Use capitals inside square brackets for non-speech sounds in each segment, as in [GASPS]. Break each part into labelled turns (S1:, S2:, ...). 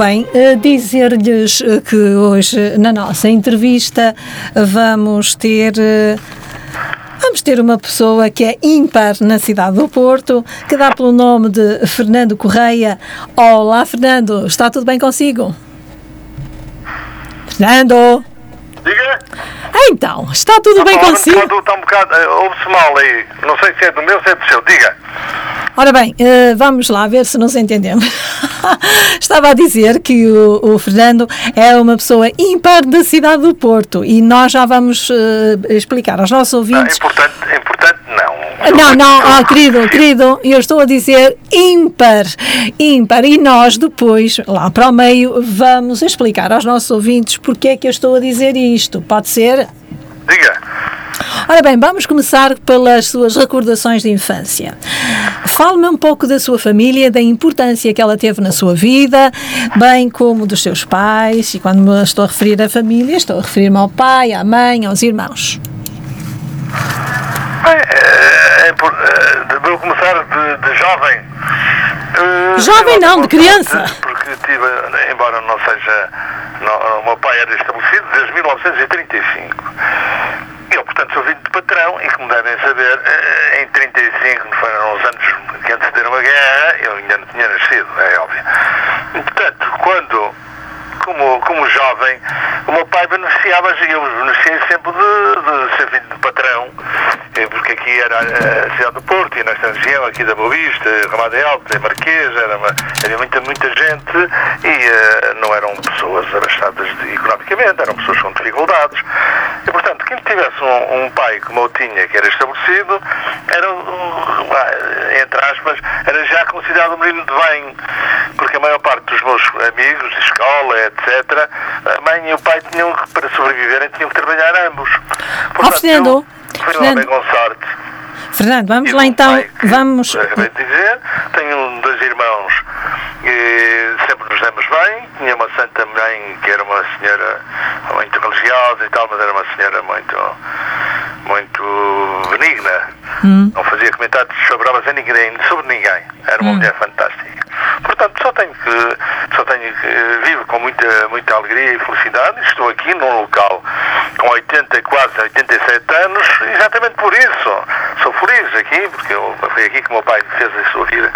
S1: bem, eh, dizer-lhes eh, que hoje na nossa entrevista vamos ter. eh, Vamos ter uma pessoa que é ímpar na cidade do Porto, que dá pelo nome de Fernando Correia. Olá, Fernando, está tudo bem consigo? Fernando!
S2: Diga?
S1: Então, está tudo bem
S2: Está
S1: consigo?
S2: Está um bocado. Ouve-se mal aí. Não sei se é do meu, se é do seu. Diga.
S1: Ora bem, eh, vamos lá ver se nos entendemos. [LAUGHS] Estava a dizer que o, o Fernando é uma pessoa ímpar da cidade do Porto e nós já vamos eh, explicar aos nossos ouvintes.
S2: importante, importante não.
S1: Não, não, ah, querido, querido, eu estou a dizer ímpar, ímpar. E nós depois, lá para o meio, vamos explicar aos nossos ouvintes porque é que eu estou a dizer isto. Pode ser?
S2: Diga.
S1: Ora bem, vamos começar pelas suas recordações de infância. Fale-me um pouco da sua família, da importância que ela teve na sua vida, bem como dos seus pais. E quando me estou a referir à família, estou a referir-me ao pai, à mãe, aos irmãos.
S2: Bem, eh, é por- eh, vou começar de, de jovem. Eh,
S1: Jovem não, de criança.
S2: Embora não seja. Não, o meu pai era estabelecido desde 1935. Eu, portanto, sou filho de patrão e, como devem saber, eh, em 35, que foram os anos que antecederam a guerra, eu ainda não tinha nascido, é óbvio. E, portanto, quando como, como jovem, o meu pai beneficiava, eu beneficiei sempre de, de ser filho de patrão, eh, porque aqui era a cidade do Porto, e nesta região, aqui da Boa Vista, Ramada Alta, Marquês, era, uma, havia muita, muita gente e eh, não eram pessoas abastadas economicamente, eram pessoas com dificuldades. E, portanto, quem tivesse um, um pai como eu tinha, que era estabelecido, era, um, entre aspas, era já considerado um menino de bem, porque a maior parte dos meus amigos de escola, etc., a mãe e o pai tinham que, para sobreviverem, tinham que trabalhar ambos.
S1: Fernando,
S2: eu fui um
S1: Fernando.
S2: homem com sorte.
S1: Fernando, vamos
S2: Tive
S1: lá então,
S2: pai
S1: vamos.
S2: Acabei de dizer, tenho dois irmãos que sempre nos demos bem. Tinha uma santa mãe que era uma senhora muito religiosa e tal, mas era uma senhora muito, muito benigna. Não fazia comentários sobre a ninguém, sobre ninguém. Era uma mulher fantástica. Portanto, só tenho que, só tenho que vivo com muita, muita alegria e felicidade. Estou aqui num local com 80, quase 87 anos, exatamente por isso. Sou feliz aqui, porque eu, foi aqui que o meu pai fez a sua vida.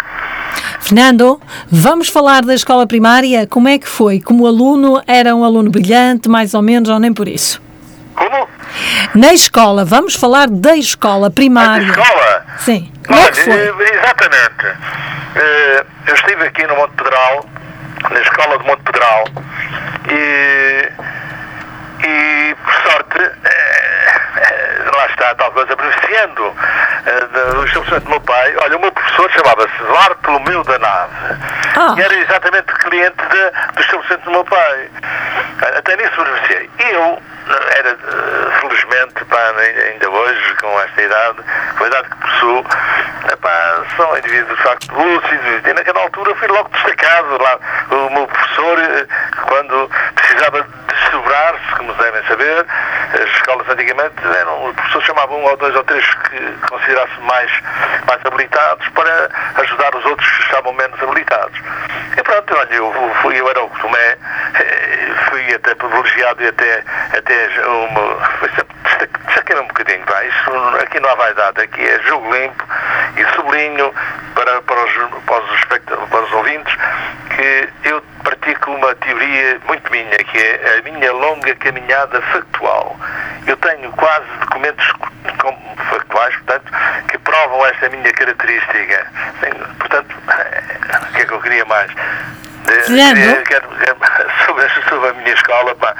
S1: Fernando, vamos falar da escola primária. Como é que foi? Como aluno, era um aluno brilhante, mais ou menos, ou nem por isso?
S2: Como?
S1: Na escola, vamos falar da escola primária.
S2: escola?
S1: Sim. Como é que foi?
S2: eh, Exatamente. Eh, eu estive aqui no Monte Pedral, na escola de Monte Pedral, e, e por sorte, eh, lá está, tal coisa, beneficiando eh, do estabelecimento do meu pai. Olha, o meu professor chamava-se Bartolomeu da Nave.
S1: Ah.
S2: E era exatamente cliente de- do estabelecimento do meu pai. Até nisso beneficiei. E eu eh, era, eh, felizmente, pá, ainda hoje, com esta idade, com a idade que possuo, epá, sou um indivíduo de facto lúcido. E naquela altura fui logo destacado. Lá, o meu professor, eh, quando precisava desdobrar-se, como devem saber, as escolas antigamente eram, os professores chamavam um ou dois ou três que considerasse mais, mais habilitados para ajudar os outros que estavam menos habilitados. E pronto, olha, eu, fui, eu era o Tomé, eh, fui até privilegiado e até, até uma. Um bocadinho, pá. Isso, aqui não há vaidade, aqui é jogo limpo e sublinho para, para, os, para, os, para os ouvintes que eu pratico uma teoria muito minha, que é a minha longa caminhada factual. Eu tenho quase documentos factuais, portanto, que provam esta minha característica. Portanto, o que é que eu queria mais? Quero- quero- [LAUGHS] sobre, sobre a minha escola, pá,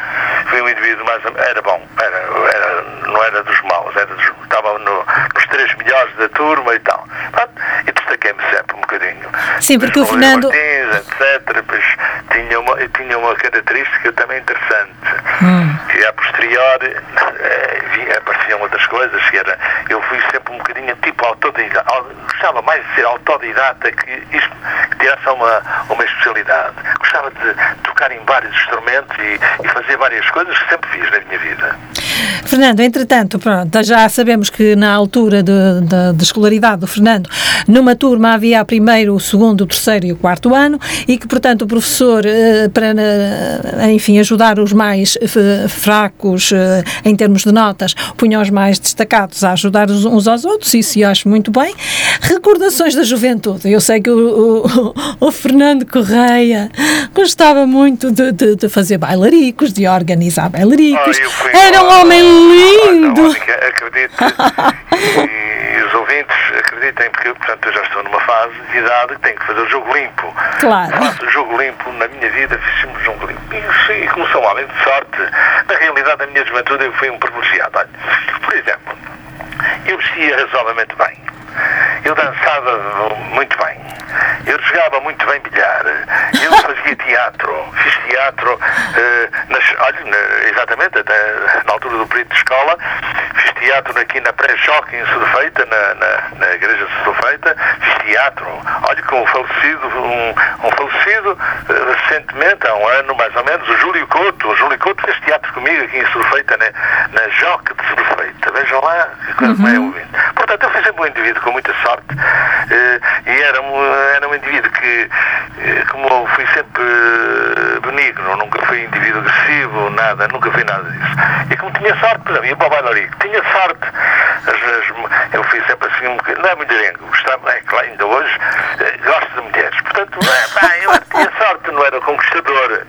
S2: fui um indivíduo mais. Era bom, era, era, não era dos maus, era dos, estava no- nos três melhores da turma e tal. Pronto, e destaquei-me sempre um bocadinho.
S1: Sim, porque o
S2: Luís
S1: Fernando-
S2: Martins, etc. Pois tinha uma, tinha uma característica também interessante.
S1: Hum.
S2: que a posteriori uh, apareciam outras coisas, que era, eu fui sempre um bocadinho tipo autodidata, gostava mais de ser autodidata que isto, que tivesse uma, uma especialidade. Gostava de tocar em vários instrumentos e, e fazer várias coisas que sempre fiz na minha vida.
S1: Fernando, entretanto, pronto, já sabemos que na altura de, escolaridade do Fernando, numa turma havia primeiro, o segundo, o terceiro e o quarto ano e que, portanto, o professor, eh, para, eh, enfim, ajudar os mais eh, fracos em termos de notas, punha os mais destacados a ajudar uns aos outros, isso eu acho muito bem. Recordações da juventude. Eu sei que o, o, o Fernando Correia gostava muito de, de, de, fazer bailaricos, de organizar bailaricos. Oh, Era um homem lindo!
S2: E, e, os ouvintes acreditem, porque portanto, eu já estou numa fase de idade que tenho que fazer o jogo limpo.
S1: Claro.
S2: Faço o jogo limpo, na minha vida fiz sempre o jogo limpo. E, e como sou um homem de sorte, na realidade, na minha juventude eu fui um privilegiado. Olha, por exemplo, eu vestia razoavelmente bem. Eu dançava muito bem. Eu jogava muito bem bilhar. Eu fazia teatro. Fiz teatro, uh, nas, olha, exatamente, até na altura do período de escola. Fiz teatro aqui na pré-choque em Sudofeita, na, na, na igreja de Sudofeita. Fiz teatro, olha, com um falecido, um, um falecido uh, recentemente, há um ano mais ou menos, o Júlio Couto. O Júlio Couto fez teatro comigo aqui em Sudofeita, na, na Joque de Sudofeita. Vejam lá uhum. é ouvindo. Portanto, eu fui sempre um indivíduo com muita sorte uh, e era um, era um indivíduo que, uh, como fui sempre uh, benigno, nunca fui indivíduo agressivo, nada, nunca fui nada disso. E como tinha sorte, por exemplo, ia para o bailarico, tinha sorte, às vezes eu fui sempre assim um bocadinho, não é mulherengo, gostava, é claro, ainda hoje gosto de mulheres, portanto, é, eu tinha sorte, não era conquistador,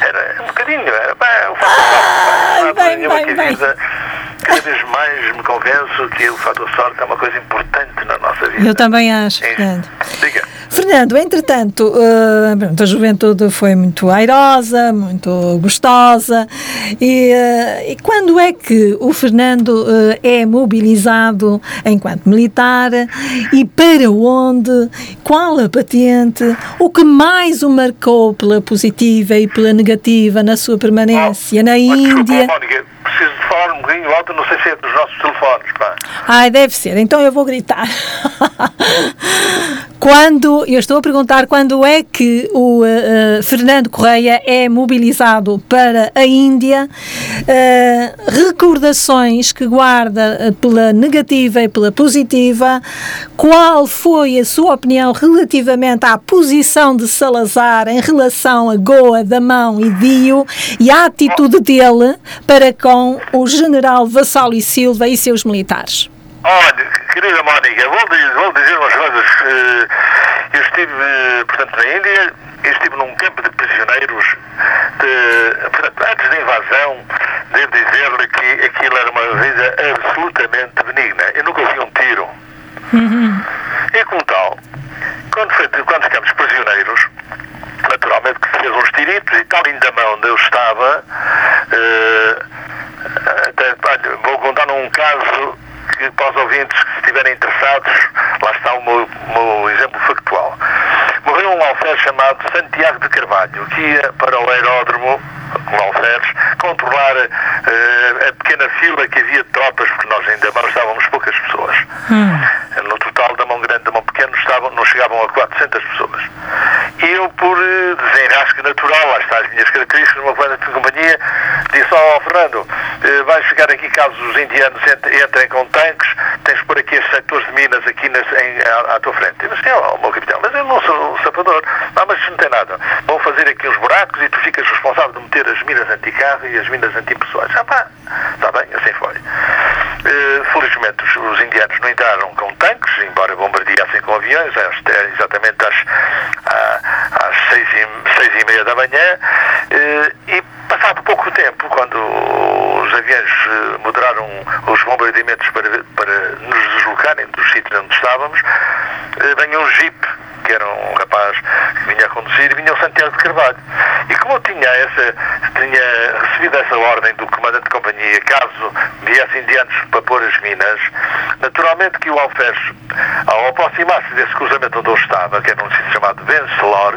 S2: era um bocadinho, era, bem, eu faço sorte, bem, bem, bem, bem cada vez mais me convenço que o fator sorte é uma coisa importante na nossa vida.
S1: Eu também acho, Fernando.
S2: Diga.
S1: Fernando, entretanto, uh, a juventude foi muito airosa, muito gostosa, e, uh, e quando é que o Fernando uh, é mobilizado enquanto militar e para onde? Qual a patente? O que mais o marcou pela positiva e pela negativa na sua permanência oh, na Índia?
S2: Desculpa, preciso de falar um bocadinho alto, não sei se é dos nossos telefones, pá.
S1: Ai, deve ser, então eu vou gritar. Quando, eu estou a perguntar quando é que o uh, Fernando Correia é mobilizado para a Índia, uh, recordações que guarda pela negativa e pela positiva, qual foi a sua opinião relativamente à posição de Salazar em relação a Goa, Damão e Dio e a atitude dele para com o general Vassalo e Silva e seus militares?
S2: Olha, querida Mónica, vou dizer, vou dizer umas coisas. Eh, eu estive, eh, portanto, na Índia, estive num campo de prisioneiros, de, portanto, antes da invasão, devo dizer-lhe que aquilo era uma vida absolutamente benigna. Eu nunca vi um tiro. Uhum. E como tal, quando, foi, quando ficamos prisioneiros, naturalmente que se fez uns tiritos e tal, ainda mão onde eu estava, uh, até, olha, vou contar num caso que para os ouvintes que estiverem interessados, lá está o meu, meu exemplo factual. Morreu um alferes chamado Santiago de Carvalho, que ia para o aeródromo, com alferes, controlar uh, a pequena fila que havia de tropas, porque nós ainda estávamos poucas pessoas. Hum. No total da mão grande e da não chegavam a 400 pessoas. E eu, por uh, desenrasque natural, lá está as minhas características, uma coisa de companhia, disse ao oh, Fernando, uh, vais ficar aqui caso os indianos entrem com tanques, tens por aqui estes sectores de minas aqui nas, em, à, à, tua frente. Eu disse, oh, meu capitão, mas eu não sou um sapador. Ah, mas não tem nada. Vão fazer aqui uns buracos e tu ficas responsável de meter as minas anti-carro e as minas antipessoais. Ah pá, está bem, assim foi. Uh, felizmente os, os, indianos não entraram com tanques, embora bombardeassem com aviões, exatamente às, às seis, e, seis e meia da manhã, uh, e passado pouco tempo, quando os aviões uh, moderaram os bombardeamentos para, para nos deslocarem dos sítios onde estávamos, uh, vem um jeep que era um rapaz que vinha a conduzir, vinha o Santiago de Carvalho. E como eu tinha, essa, tinha recebido essa ordem do comandante de companhia, caso viessem diante para pôr as minas, naturalmente que o Alferes, ao aproximar-se desse cruzamento onde eu estava, que era um sítio chamado Vencelor,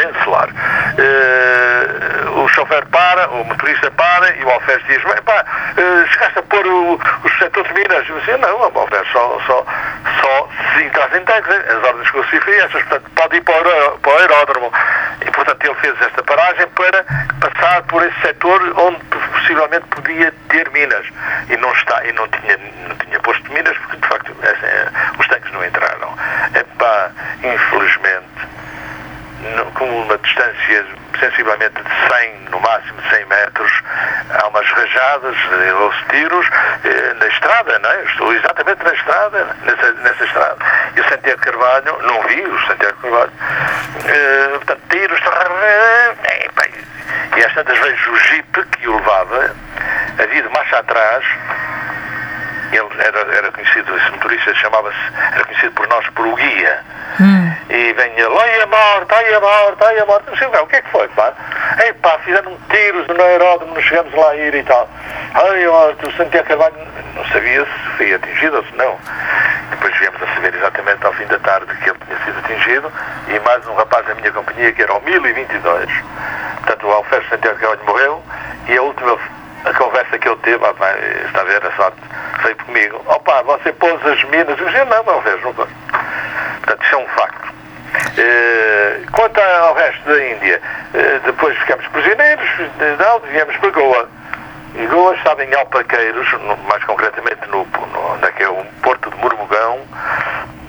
S2: bem solar. Uh, o chofer para, o motorista para e o alferes diz, pá, uh, chegaste a pôr o, o setor de Minas? Eu disse, não, o alferes só, só, só se entras em tanques, as ordens que eu estas, portanto, pode ir para o, para o aeródromo. E, portanto, ele fez esta paragem para passar por esse setor onde possivelmente podia ter minas. E não está, e não tinha, não tinha posto minas, porque, de facto, é, os tanques não entraram. Epá, infelizmente, com uma distância sensivelmente de 100, no máximo de 100 metros, há umas rajadas, ou tiros eh, na estrada, não é? Estou exatamente na estrada, nessa, nessa estrada. E o Santiago Carvalho, não vi o Santiago Carvalho, eh, portanto, tiros, e às tantas vezes o jipe que o levava, havia de marcha atrás, ele era, era conhecido, esse motorista chamava-se, era conhecido por nós por o guia. Hum. E venha, olha a morte, olha a morte, olha a morte. Não sei o que é que foi, pá? Ei pá, fizeram tiros no aeródromo, não chegamos lá a ir e tal. Ai, morte, o Santiago Carvalho não sabia se foi atingido ou se não. Depois viemos a saber exatamente ao fim da tarde que ele tinha sido atingido e mais um rapaz da minha companhia que era o 1022. Portanto, o Alferes Santiago Carvalho morreu e a última a conversa que ele teve, ah, está a ver a sorte, foi comigo. Opa, você pôs as minas. Eu disse, não, não vejo, não. Portanto, isso é um facto. Uh, quanto ao resto da Índia, uh, depois ficamos prisioneiros, não, viemos para Goa. E Goa estava em Alpaqueiros, no, mais concretamente no, no, naquele é porto de Murmugão.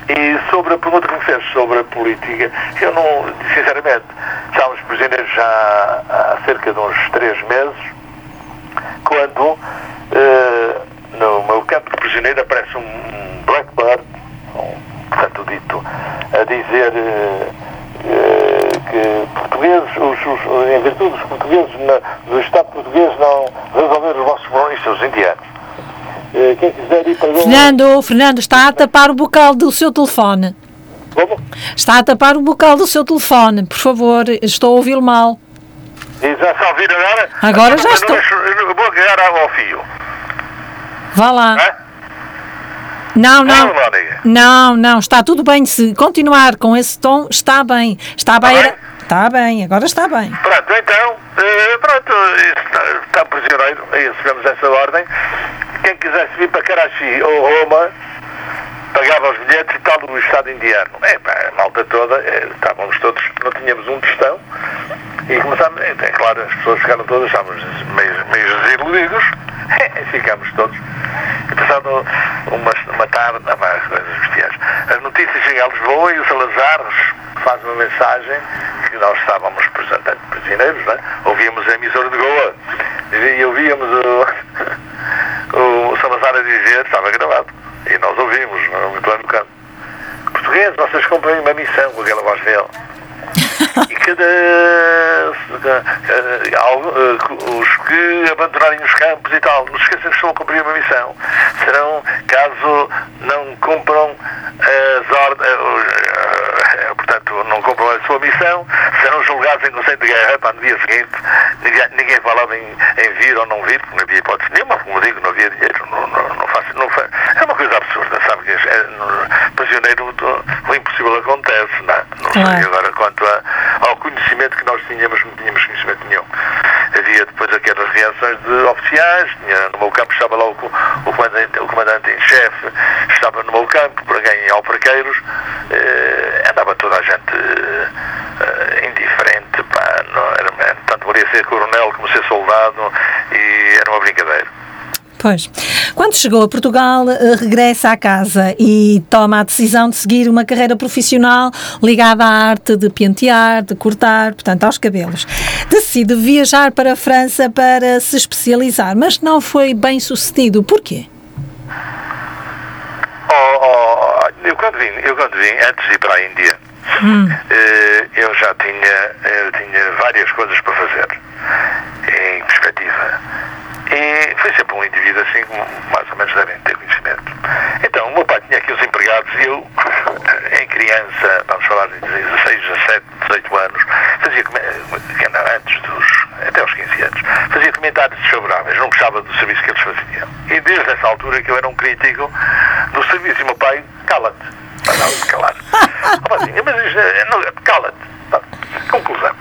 S2: E sobre a pergunta que me fez sobre a política, eu não, sinceramente, estávamos prisioneiros já há cerca de uns três meses, quando uh, no meu campo de prisioneiro aparece um Blackbird, um, portanto dito, a dizer uh, uh, que portugueses, os, os, em virtude dos portugueses na, do Estado português não resolver os vossos problemas, os indianos. quem quiser ir para
S1: Fernando, Fernando, está a tapar o bocal do seu telefone.
S2: Como?
S1: Está a tapar o bocal do seu telefone, por favor, estou a ouvi-lo mal.
S2: E já está a ouvir agora?
S1: Agora já estou.
S2: Vou agarrar ao fio.
S1: Vá lá. É? Não, não. Não, não, está tudo bem. Se continuar com esse tom, está bem. Está bem. Está bem, está bem agora está bem.
S2: Pronto, então, eh, pronto, está, está prisioneiro, aí recebemos essa ordem. Quem quisesse vir para Karachi ou Roma, pagava os bilhetes e tal do Estado indiano. É, pá, a malta toda, é, estávamos todos, não tínhamos um tostão, e começámos, é, é claro, as pessoas ficaram todas, estávamos meio, meio desiludidos, [LAUGHS] ficámos todos. E passado uma, uma tarde, as coisas bestiais. As notícias chegam a Lisboa e o Salazar faz uma mensagem que nós estávamos portanto, prisioneiros, é? ouvíamos a emissora de Goa e ouvíamos o, [LAUGHS] o Salazar a dizer, estava gravado, e nós ouvimos, lá no canto. Portugueses, vocês cumprem uma missão com aquela voz dele. E cada, os que abandonarem os campos e tal, não se esqueçam que estão a cumprir uma missão. Serão, caso não cumpram as ordens, eh, eh, portanto, não cumpram a sua missão, serão julgados em conceito de guerra. Para no dia seguinte, ninguém, falava em, em, vir ou não vir, porque não havia hipótese nenhuma, como digo, não havia dinheiro, não, não, não, faço, não faço, é no, prisioneiro, o impossível acontece, não, é? não sei agora quanto a, ao conhecimento que nós tínhamos, não tínhamos conhecimento nenhum. Havia depois aquelas reações de oficiais, tinha, no meu campo estava lá o, o comandante, o comandante em chefe, estava no meu campo, por alguém em Alparqueiros, eh, andava toda a gente eh, indiferente, pá, não, era, tanto valia ser coronel como ser soldado, e era uma brincadeira.
S1: Pois. Quando chegou a Portugal, eh, regressa à casa e toma a decisão de seguir uma carreira profissional ligada à arte de pentear, de cortar, portanto, aos cabelos. Decide viajar para a França para se especializar, mas não foi bem sucedido. Porquê?
S2: Oh, oh, eu, quando vim, eu quando vim, antes de ir para a Índia, hum. Eh, eu já tinha, eu tinha várias coisas para fazer em perspectiva e foi sempre um indivíduo assim, como mais ou menos devem ter conhecimento. Então, o meu pai tinha aqui os empregados e eu, em criança, vamos falar de 16, 17, 18 anos, fazia antes dos, até aos 15 anos, fazia comentários desfavoráveis, não gostava do serviço que eles faziam. E desde essa altura que eu era um crítico do serviço e o meu pai, cala-te. Mandava-me calar. [LAUGHS] mas isto, não, cala-te. Como conclusão.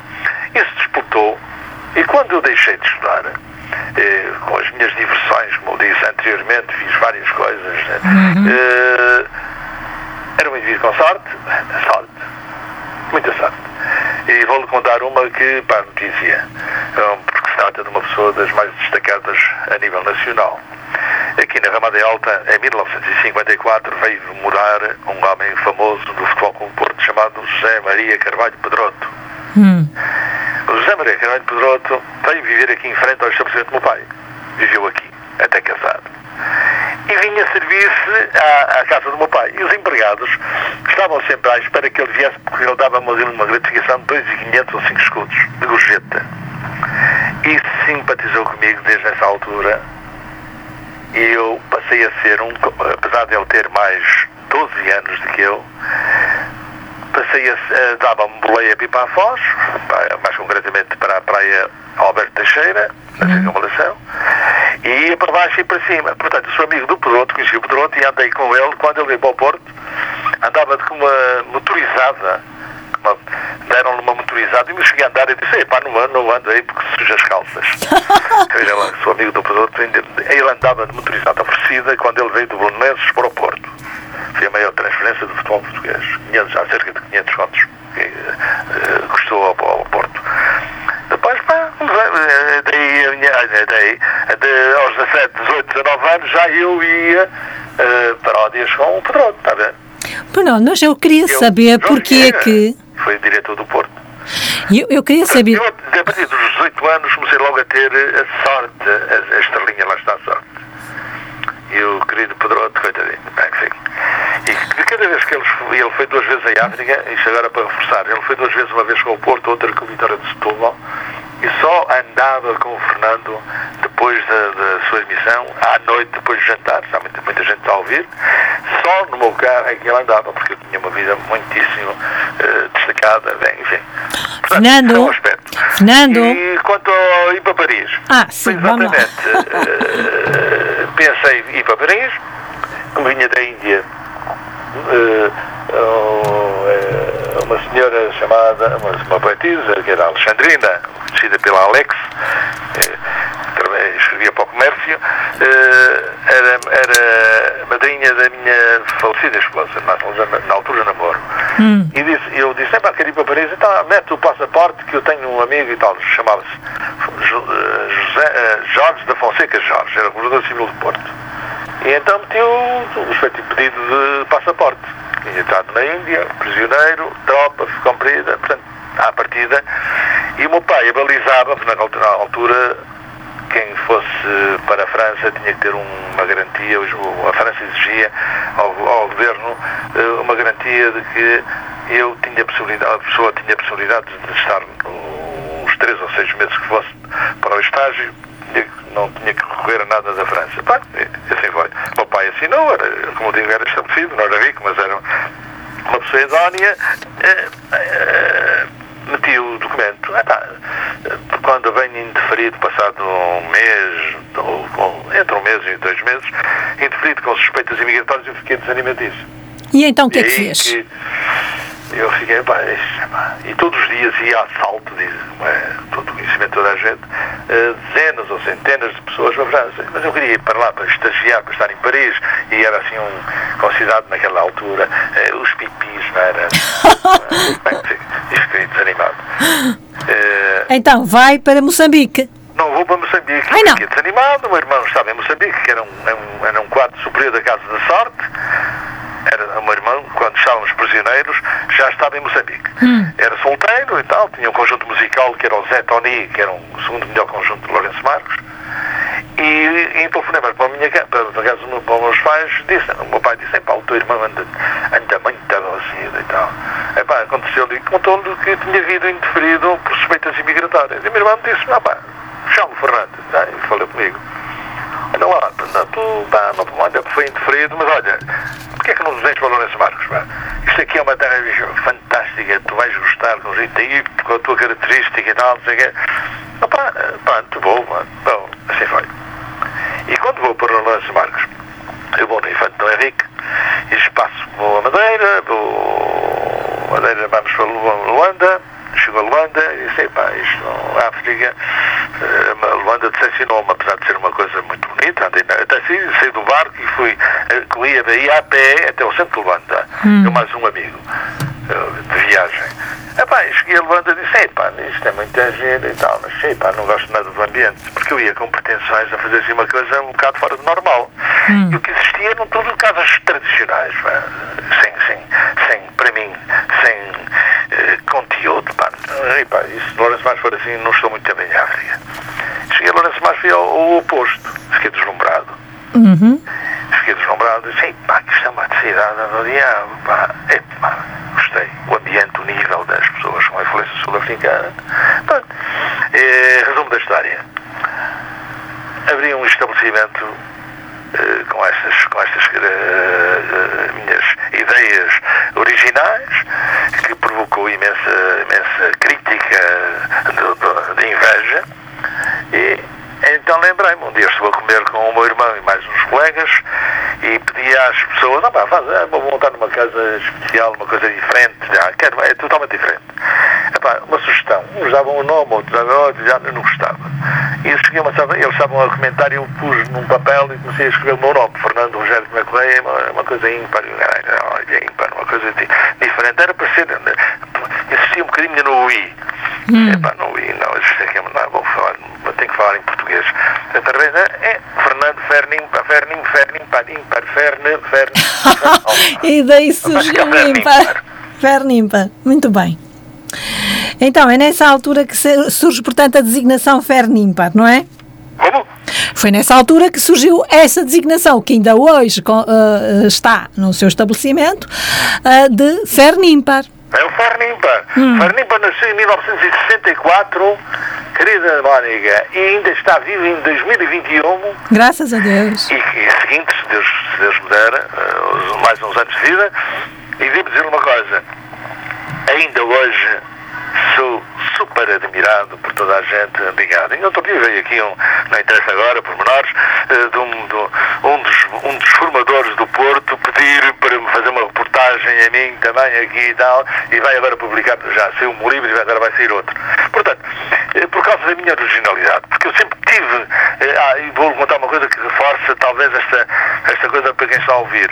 S2: Isso disputou, e quando eu deixei de estudar, eh, com as minhas diversões, como eu disse anteriormente, fiz várias coisas, uhum. eh, era um indivíduo com sorte, [LAUGHS] sorte, muita sorte. E vou-lhe contar uma que, pá, dizia, porque se trata de uma pessoa das mais destacadas a nível nacional. Aqui na Ramada Alta, em 1954, veio morar um homem famoso do futebol com o Porto chamado José Maria Carvalho Pedroto. Hum. José Maria Carvalho Pedroto veio viver aqui em frente ao estabelecimento do meu pai. Viveu aqui, até casado. E vinha servir-se à, à, casa do meu pai. E os empregados estavam sempre à espera que ele viesse, porque ele dava-me uma gratificação de 2,500 ou 5 escudos de gorjeta. E simpatizou comigo desde essa altura e eu passei a ser um, apesar de ele ter mais 12 anos do que eu, passei a, a dava-me boleia para a Foz, mais concretamente para a praia Alberto Teixeira, na uhum. circunvalação, e ia para baixo e para cima. Portanto, sou amigo do Pedroto, conheci o Pedroto e andei com ele quando ele veio para o Porto, andava com uma motorizada, deram-lhe uma motorizada e me cheguei a andar e disse, pá, não ando, não ando aí porque suja as calças. [LAUGHS] Veja lá, sou amigo do Pedroto, ele andava de motorizada oferecida quando ele veio do Belenenses para o Porto. Foi a maior transferência do futebol português. 500, há cerca de 500 contos que uh, custou ao, ao, Porto. Depois, pá, eh, daí, a minha, daí de, aos 17, 18, 19 anos já eu ia uh, paródias com o Pedroto, está ver?
S1: Pronto, mas eu queria eu, saber porque é que...
S2: Foi diretor do Porto.
S1: Eu, eu queria saber...
S2: Eu, a partir dos 18 anos, comecei logo a ter a sorte, a, a estrelinha lá está a sorte. E o querido Pedroto, coitadinho, enfim. E cada vez que ele foi, ele à África, isto agora para reforçar, ele foi duas vezes, uma vez com o Porto, outra com o Vitória de Setúbal, e só andava com o Fernando depois da, da sua emissão, à noite, depois do jantar, há muita, muita gente a ouvir, só no meu carro é que ele andava, porque eu tinha uma vida muitíssimo uh, destacada, bem, enfim.
S1: Portanto, Fernando, é um Fernando.
S2: E quanto a ir para Paris,
S1: ah, sim,
S2: exatamente, uh, pensei em ir para Paris, como vinha da Índia, uh, uma senhora chamada, uma, uma poetisa, que era Alexandrina, conhecida pela Alex, escrevia para o comércio, era, era madrinha da minha falecida esposa, na, na altura namoro. Hum. E disse, eu disse, é para querer ir para Paris, então mete o passaporte que eu tenho um amigo e tal, chamava-se José, Jorge da Fonseca Jorge, era governador civil do Porto. E então meti o, o respectivo pedido de passaporte. Tinha estado na Índia, prisioneiro, tropa, comprida, portanto, à partida. E o meu pai abalizava, na altura, quem fosse para a França tinha que ter uma garantia, a França exigia ao, ao governo eh, uma garantia de que eu tinha possibilidade, a pessoa tinha possibilidade de estar uns três ou seis meses que fosse para o estágio não tinha que recorrer a nada da França. Pá, assim foi. O meu pai assinou, era, como digo, era estabelecido, não era rico, mas era uma pessoa idónea. Eh, eh, meti o documento. quando venho indeferido, passado um mês, ou, entre um mês e dois meses, indeferido com suspeitas imigratórias, eu fiquei desanimadíssimo.
S1: E então o que é que fez? Que,
S2: eu fiquei, pá, e todos os dias ia a assalto, diz, é, todo o conhecimento de toda a gente, uh, dezenas ou centenas de pessoas para a França. Mas eu queria ir para lá para estagiar, para estar em Paris, e era assim um considerado naquela altura, uh, os pipis, não era? Bem, e fiquei desanimado.
S1: Uh, então, vai para Moçambique.
S2: Não vou para Moçambique,
S1: Ai, não.
S2: fiquei desanimado, o meu irmão estava em Moçambique, que era um, um, era um quarto superior da Casa da Sorte, era o meu irmão, quando estávamos prisioneiros, já estava em Moçambique. Hum. Era solteiro e tal, tinha um conjunto musical que era o Zé Tony, que era um segundo melhor conjunto de Lourenço Marcos. E em telefonema para a minha para, para, os meus pais, disse, o meu pai disse, pá, o teu irmão anda, anda muito adoecido e tal. Epá, aconteceu-lhe, contou-lhe que tinha vindo indeferido por suspeitas imigratórias. E meu irmão disse, pá, chama-me Fernando. Ah, e falou comigo. Olha lá, tu, pá, não, olha, foi indeferido, mas olha, porquê é que não nos vens para Lourenço Marcos? Pá? Isto aqui é uma terra fantástica, tu vais gostar com, aí, com a tua característica e tal, não sei o quê. Ah, pá, pá, tu vou, mano. Bom, assim foi. E quando vou para Lourenço Marcos, eu vou no Infante Dom Henrique, e passo vou a Madeira, vou Madeira, vamos para Luanda, chegou a Luanda e disse, pá, isto, a África, uh, a Luanda decepcionou-me, apesar de ser uma coisa muito bonita, andei, até assim, saí do barco e fui, uh, corria daí a pé até o centro de Luanda, hum. eu mais um amigo, uh, de viagem. Epá, cheguei a Luanda e disse, epá, isto é muita gente e tal, mas epá, não gosto nada do ambiente, porque eu ia com pretensões a fazer assim uma coisa um bocado fora do normal. Hum. E o que existia eram tudo casas tradicionais, pá, sem, sem, sem, para mim, sem uh, conteúdo, pá. Epá, e se Lourenço mais for assim, não estou muito bem em África. Cheguei a Lourenço mais fui ao, ao oposto, fiquei deslumbrado.
S1: Uhum.
S2: Fiquei deslumbrado e disse, pá, que isto é uma cidade do diabo, pá, epá, gostei. O ambiente, o nível das pessoas com a influência sul-africana. Eh, resumo da história. Abri um estabelecimento eh, com estas, com estas uh, minhas ideias originais, provocou imensa, imensa crítica de, de, de inveja. E então lembrei-me, um dia estive a comer com o meu irmão e mais uns colegas e pedi às pessoas, ah, pá, faz, ah, vou montar numa casa especial, uma coisa diferente, já, quero, é totalmente diferente. Epá, uma sugestão, uns davam um nome, outros davam outro, já não gostava. E eu cheguei uma, eles estavam a comentar e eu pus num papel e comecei a escrever o meu nome, Fernando Rogério de Macleia, uma, uma coisa ímpar, olha, ímpar, uma coisa diferente. Era para ser, insistia um bocadinho no UI. Hum. Epá, no UI, não, isso é que não, vou falar, tenho que falar em português. Santa Teresa é Fernando Fernim, Fernim, Fernim, Ímpar, Ferne, Ferne. [LAUGHS]
S1: e daí surgiu o ímpar. Fernimpa, muito bem. Então, é nessa altura que surge, portanto, a designação Fernimpa, não é?
S2: Como?
S1: Foi nessa altura que surgiu essa designação, que ainda hoje uh, está no seu estabelecimento, uh, de Fernimpa.
S2: É o Fernimpa. Hum. Nasceu em 1964 querida Mónica, e ainda está vivo em 2021.
S1: Graças a Deus.
S2: E, e seguinte, se Deus, se Deus me der, uh, mais uns anos de vida, e devo dizer uma coisa, ainda hoje sou super admirado por toda a gente ligada. E outro dia veio aqui, um, não interessa agora, por menores, uh, de um, de um, dos, formadores do Porto pedir para me fazer uma reportagem a mim também aqui e tal, e vai agora publicar, já saiu um livro e agora vai sair outro. Portanto, eh, por causa da minha originalidade, porque eu sempre tive, eh, ah, e vou contar uma coisa que reforça talvez esta, esta coisa para quem está a ouvir.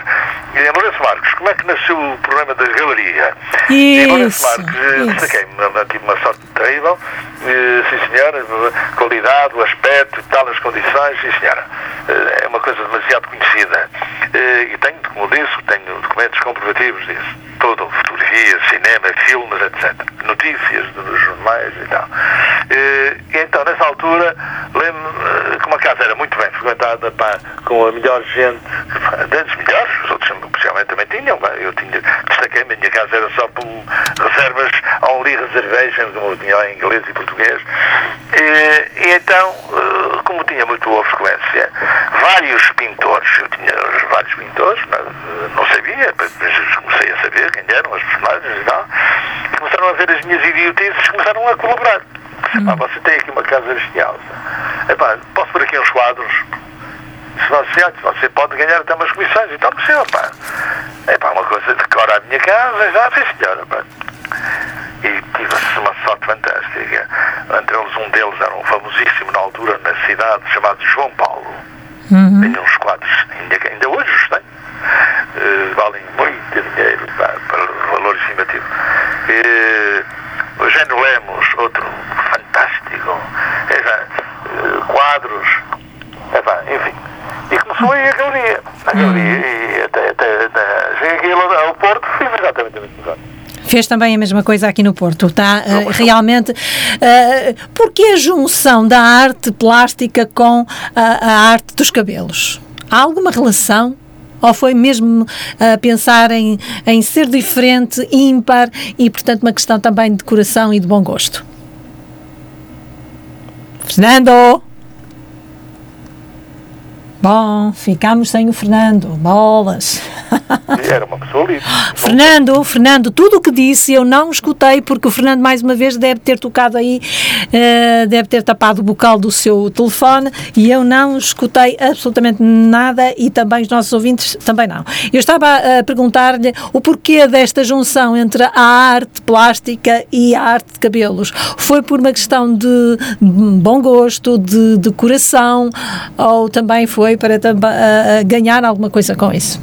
S2: Em Lourenço Marcos, como é que nasceu o problema da galeria?
S1: Isso, em Lourenço Marcos,
S2: eh, destaquei-me, tive uma sorte terrível, sim senhora, qualidade, o aspecto, tal as condições, sim senhora. É uma coisa demasiado conhecida. E tenho, como disse, tenho documentos comprovativos disso. Tudo, fotografias, cinema, filmes, etc. Notícias dos jornais e tal. E, então, nessa altura, lembro-me que uma casa era muito bem frequentada pá, com a melhor gente, das melhores, os outros especialmente também tinham, eu tinha, destaquei-me, a minha casa era só por reservas only reservation, como eu tinha em inglês e português, e, e então, eh, como tinha muito boa frequência, vários pintores, eu tinha vários pintores, mas eh, não sabia, mas comecei a saber quem eram as personagens e tal, começaram a ver as minhas idiotices, começaram a colaborar. Epá, você tem aqui uma casa bestial. Epá, posso pôr aqui uns quadros? Se você, você pode ganhar até umas comissões. Então, que senhor, pá. Epá, uma coisa decora a minha casa, já, sim senhora, pá. E tive uma sorte fantástica. Entre eles, um deles era um famosíssimo na altura na cidade, chamado João Paulo. Uhum. Tinha uns quadros, ainda, ainda hoje os tenho. Uh, valem muito dinheiro, pá, para valor estimativo. Uh, Eugênio Lemos, outro fantástico, é, quadros, é, enfim. E começou aí a galeria. A galeria, hum. e até, até, até cheguei aqui ao Porto, fiz exatamente a mesma coisa.
S1: Fez também a mesma coisa aqui no Porto, está uh, realmente. Uh, porque a junção da arte plástica com a, a arte dos cabelos? Há alguma relação? Ou foi mesmo a uh, pensar em, em ser diferente, ímpar e, portanto, uma questão também de decoração e de bom gosto? Fernando! Bom, ficamos sem o Fernando. Bolas!
S2: Era uma pessoa livre. [GASPS]
S1: Fernando, Fernando, tudo o que disse eu não escutei, porque o Fernando, mais uma vez, deve ter tocado aí, uh, deve ter tapado o bocal do seu telefone e eu não escutei absolutamente nada e também os nossos ouvintes também não. Eu estava a perguntar-lhe o porquê desta junção entre a arte plástica e a arte de cabelos. Foi por uma questão de bom gosto, de decoração, ou também foi para uh, ganhar alguma coisa com isso?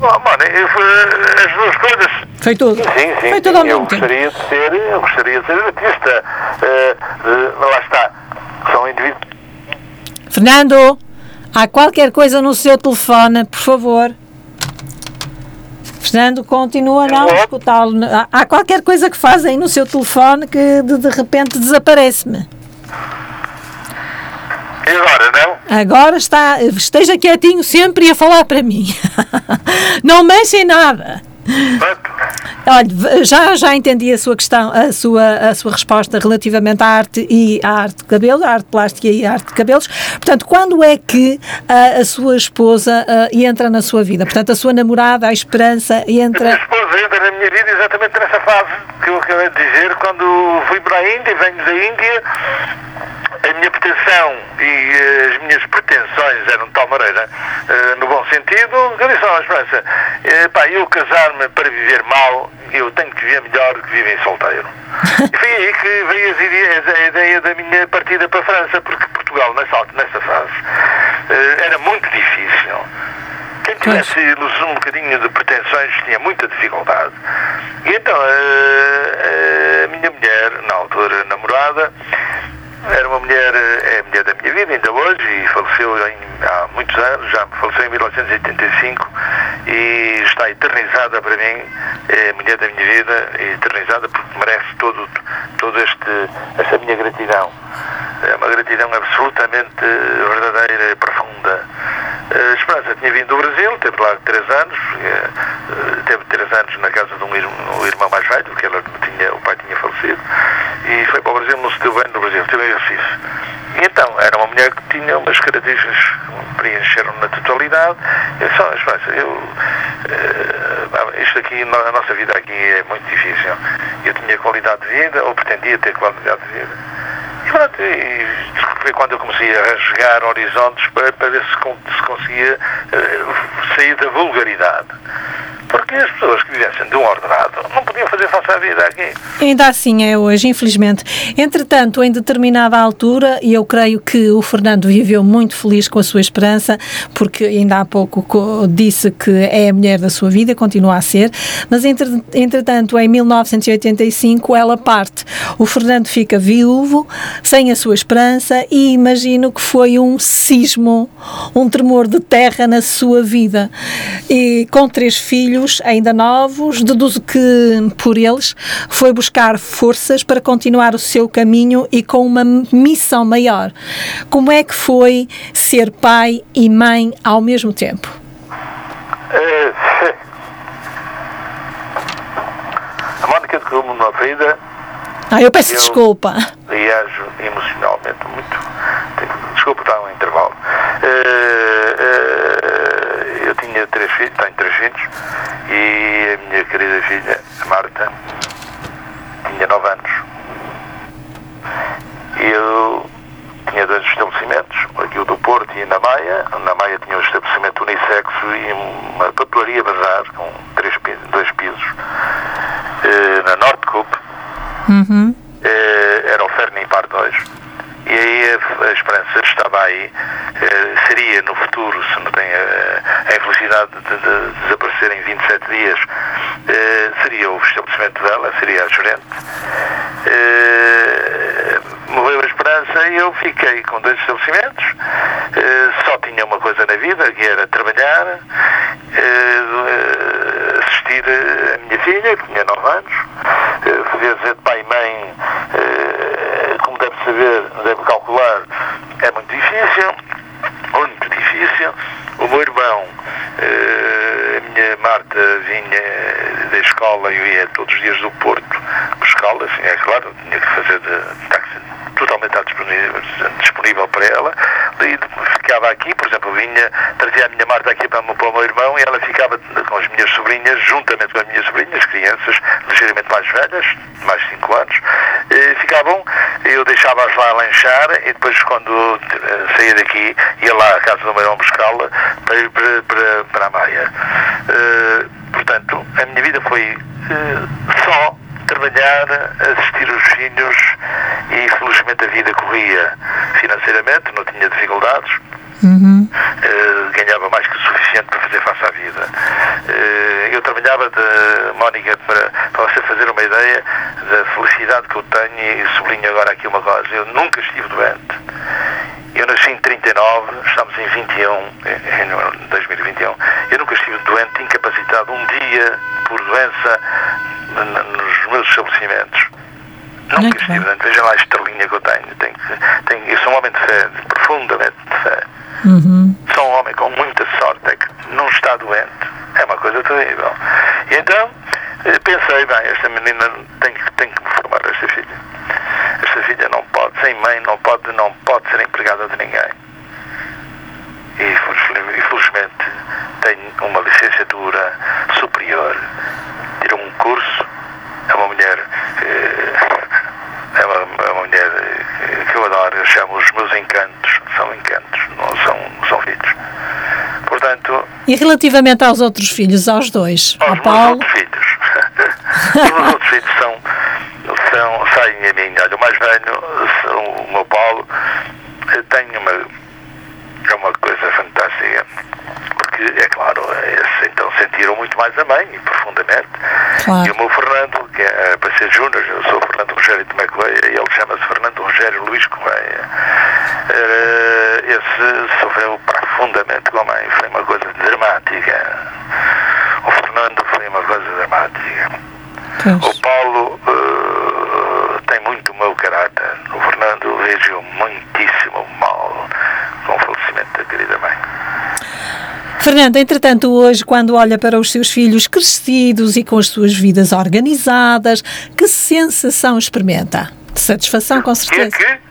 S2: Oh, mano, as duas coisas.
S1: Foi tudo.
S2: Sim, sim.
S1: Foi tudo ao
S2: eu
S1: tempo.
S2: gostaria de ser, eu gostaria de ser artista. Uh, uh, lá está. São indivíduos.
S1: Fernando, há qualquer coisa no seu telefone, por favor. Fernando continua a não escutá-lo. Há qualquer coisa que faz aí no seu telefone que de, de repente desaparece-me.
S2: E agora, não?
S1: Agora está, esteja quietinho sempre a falar para mim. [LAUGHS] não mexa em nada. Olha, já, já entendi a sua questão, a sua, a sua resposta relativamente à arte e à arte de cabelo, à arte plástica e à arte de cabelos. Portanto, quando é que a, a sua esposa uh, entra na sua vida? Portanto, a sua namorada, a esperança, entra.
S2: A minha esposa entra na minha vida exatamente nessa fase que eu acabei de dizer, quando fui para a Índia, venho da Índia a minha pretensão e uh, as minhas pretensões eram de tal maneira, uh, no bom sentido, que eu disse, oh, Esperança, uh, pá, eu casar-me para viver mal, eu tenho que viver melhor que viver solteiro. [LAUGHS] e foi aí que veio as ideias, a ideia da minha partida para a França, porque Portugal, nessa, nessa fase, era muito difícil. Quem tivesse um bocadinho de pretensões tinha muita dificuldade. E então, a minha mulher, na altura namorada, era uma mulher, é a mulher da minha vida ainda hoje e faleceu em, há muitos anos, já faleceu em 1985 e está eternizada para mim, é a mulher da minha vida, eternizada porque merece todo, todo este, esta minha gratidão. É uma gratidão absolutamente verdadeira e profunda. A Esperança tinha vindo do Brasil, teve lá três anos, teve três anos na casa de um irmão, mais velho, porque ela tinha, o pai tinha falecido, e foi para o Brasil, não se deu bem no Brasil, esteve então, era uma mulher que tinha umas características que preencheram na totalidade. Eu só, Esperança, eu, uh, isto aqui, a nossa vida aqui é muito difícil. Eu tinha qualidade de vida, ou pretendia ter qualidade de vida. E pronto, foi quando eu comecei a rasgar horizontes para, para ver se, se conseguia uh, sair da vulgaridade. Porque as pessoas que vivessem de um ordenado não podiam fazer face à vida aqui.
S1: Ainda assim é hoje, infelizmente. Entretanto, em determinada altura, e eu creio que o Fernando viveu muito feliz com a sua esperança, porque ainda há pouco disse que é a mulher da sua vida, continua a ser, mas entre, entretanto, em 1985, ela parte. O Fernando fica viúvo, sem a sua esperança, e imagino que foi um sismo, um tremor de terra na sua vida. E com três filhos, ainda novos, deduzo que por eles foi buscar forças para continuar o seu caminho e com uma missão maior. Como é que foi ser pai e mãe ao mesmo tempo? [LAUGHS]
S2: a Mónica de como na vida.
S1: Ah, eu peço eu desculpa.
S2: Reajo emocionalmente muito. Desculpa, está um intervalo. Uh, uh, eu tinha três filhos, tenho três filhos, e a minha querida filha, Marta, tinha 9 anos. Eu tinha dois estabelecimentos, aqui o do Porto e na Maia. Na Maia tinha um estabelecimento unissexo e uma papelaria bazar com três, dois pisos. Uh, na Norte.
S1: Uhum.
S2: Uh, era o Ferni Par 2. E aí a, a, esperança estava aí, uh, seria no futuro, se não tem a, a infelicidade de, de, de, desaparecer em 27 dias, uh, seria o estabelecimento dela, seria a gerente. Uh, morreu a esperança e eu fiquei com dois estabelecimentos, só tinha uma coisa na vida, que era trabalhar, assistir a minha filha, que tinha 9 anos, dizer de pai e mãe como saber, deve calcular, é muito difícil, muito difícil. O meu irmão, a minha Marta vinha da escola, eu ia todos os dias do Porto buscá-la, assim, é claro, tinha que fazer de táxi, totalmente disponível, disponível para ela. E ficava aqui, por exemplo, vinha, trazia a minha Marta aqui para, para o meu irmão e ela ficava com as minhas sobrinhas, juntamente com as minhas sobrinhas, crianças ligeiramente mais velhas, mais de 5 anos, e ficavam, eu deixava-as lá a lanchar e depois quando saía daqui ia lá à casa do meu irmão buscá-la para ir para, para, para a Maia. Uh, portanto, a minha vida foi só trabalhar, assistir os filhos e felizmente a vida corria financeiramente, não tinha dificuldades. Uhum. Uh, ganhava mais que o suficiente para fazer face à vida. Uh, eu trabalhava de Mónica para, para você fazer uma ideia da felicidade que eu tenho e sublinho agora aqui uma coisa. Eu nunca estive doente. Eu nasci em 39, estamos em 21, em 2021. Eu nunca estive doente, incapacitado um dia por doença nos meus estabelecimentos. Nunca Muito estive doente. Veja lá a estrelinha que eu tenho. tenho, tenho eu sou um homem de fé, profundamente de fé. Uhum. Sou um homem com muita sorte, é que não está doente. É uma coisa terrível. E então, eh, pensei, bem, esta menina tem, tem que me formar, esta filha. Esta filha não pode, sem mãe, não pode, não pode ser empregada de ninguém. E infelizmente tem uma licenciatura superior, tirou um curso, é uma mulher, eh, é uma, é uma mulher eh, que eu adoro, eu chamo os meus encantos, são encantos, não são, são filhos. Portanto.
S1: E relativamente aos outros filhos, aos dois?
S2: Aos Paulo... outros filhos. [LAUGHS] os outros filhos são, são, saem a mim. Olha, o mais velho, o meu Paulo, tem uma, é uma coisa fantástica. Porque, é claro, esse, então sentiram muito mais a mãe, profundamente. Claro. E o meu Fernando, que é para ser Júnior, eu sou Fernando Rogério de Macoeia, e ele chama-se Fernando Rogério Luís Correia. Uh, esse sofreu profundamente com a mãe, foi uma coisa dramática. O Fernando foi uma coisa dramática. O Paulo uh, tem muito o meu caráter. O Fernando vejo muitíssimo mal com o falecimento da querida mãe.
S1: Fernando, entretanto, hoje, quando olha para os seus filhos crescidos e com as suas vidas organizadas, que sensação experimenta? De satisfação, com certeza.
S2: Que, que?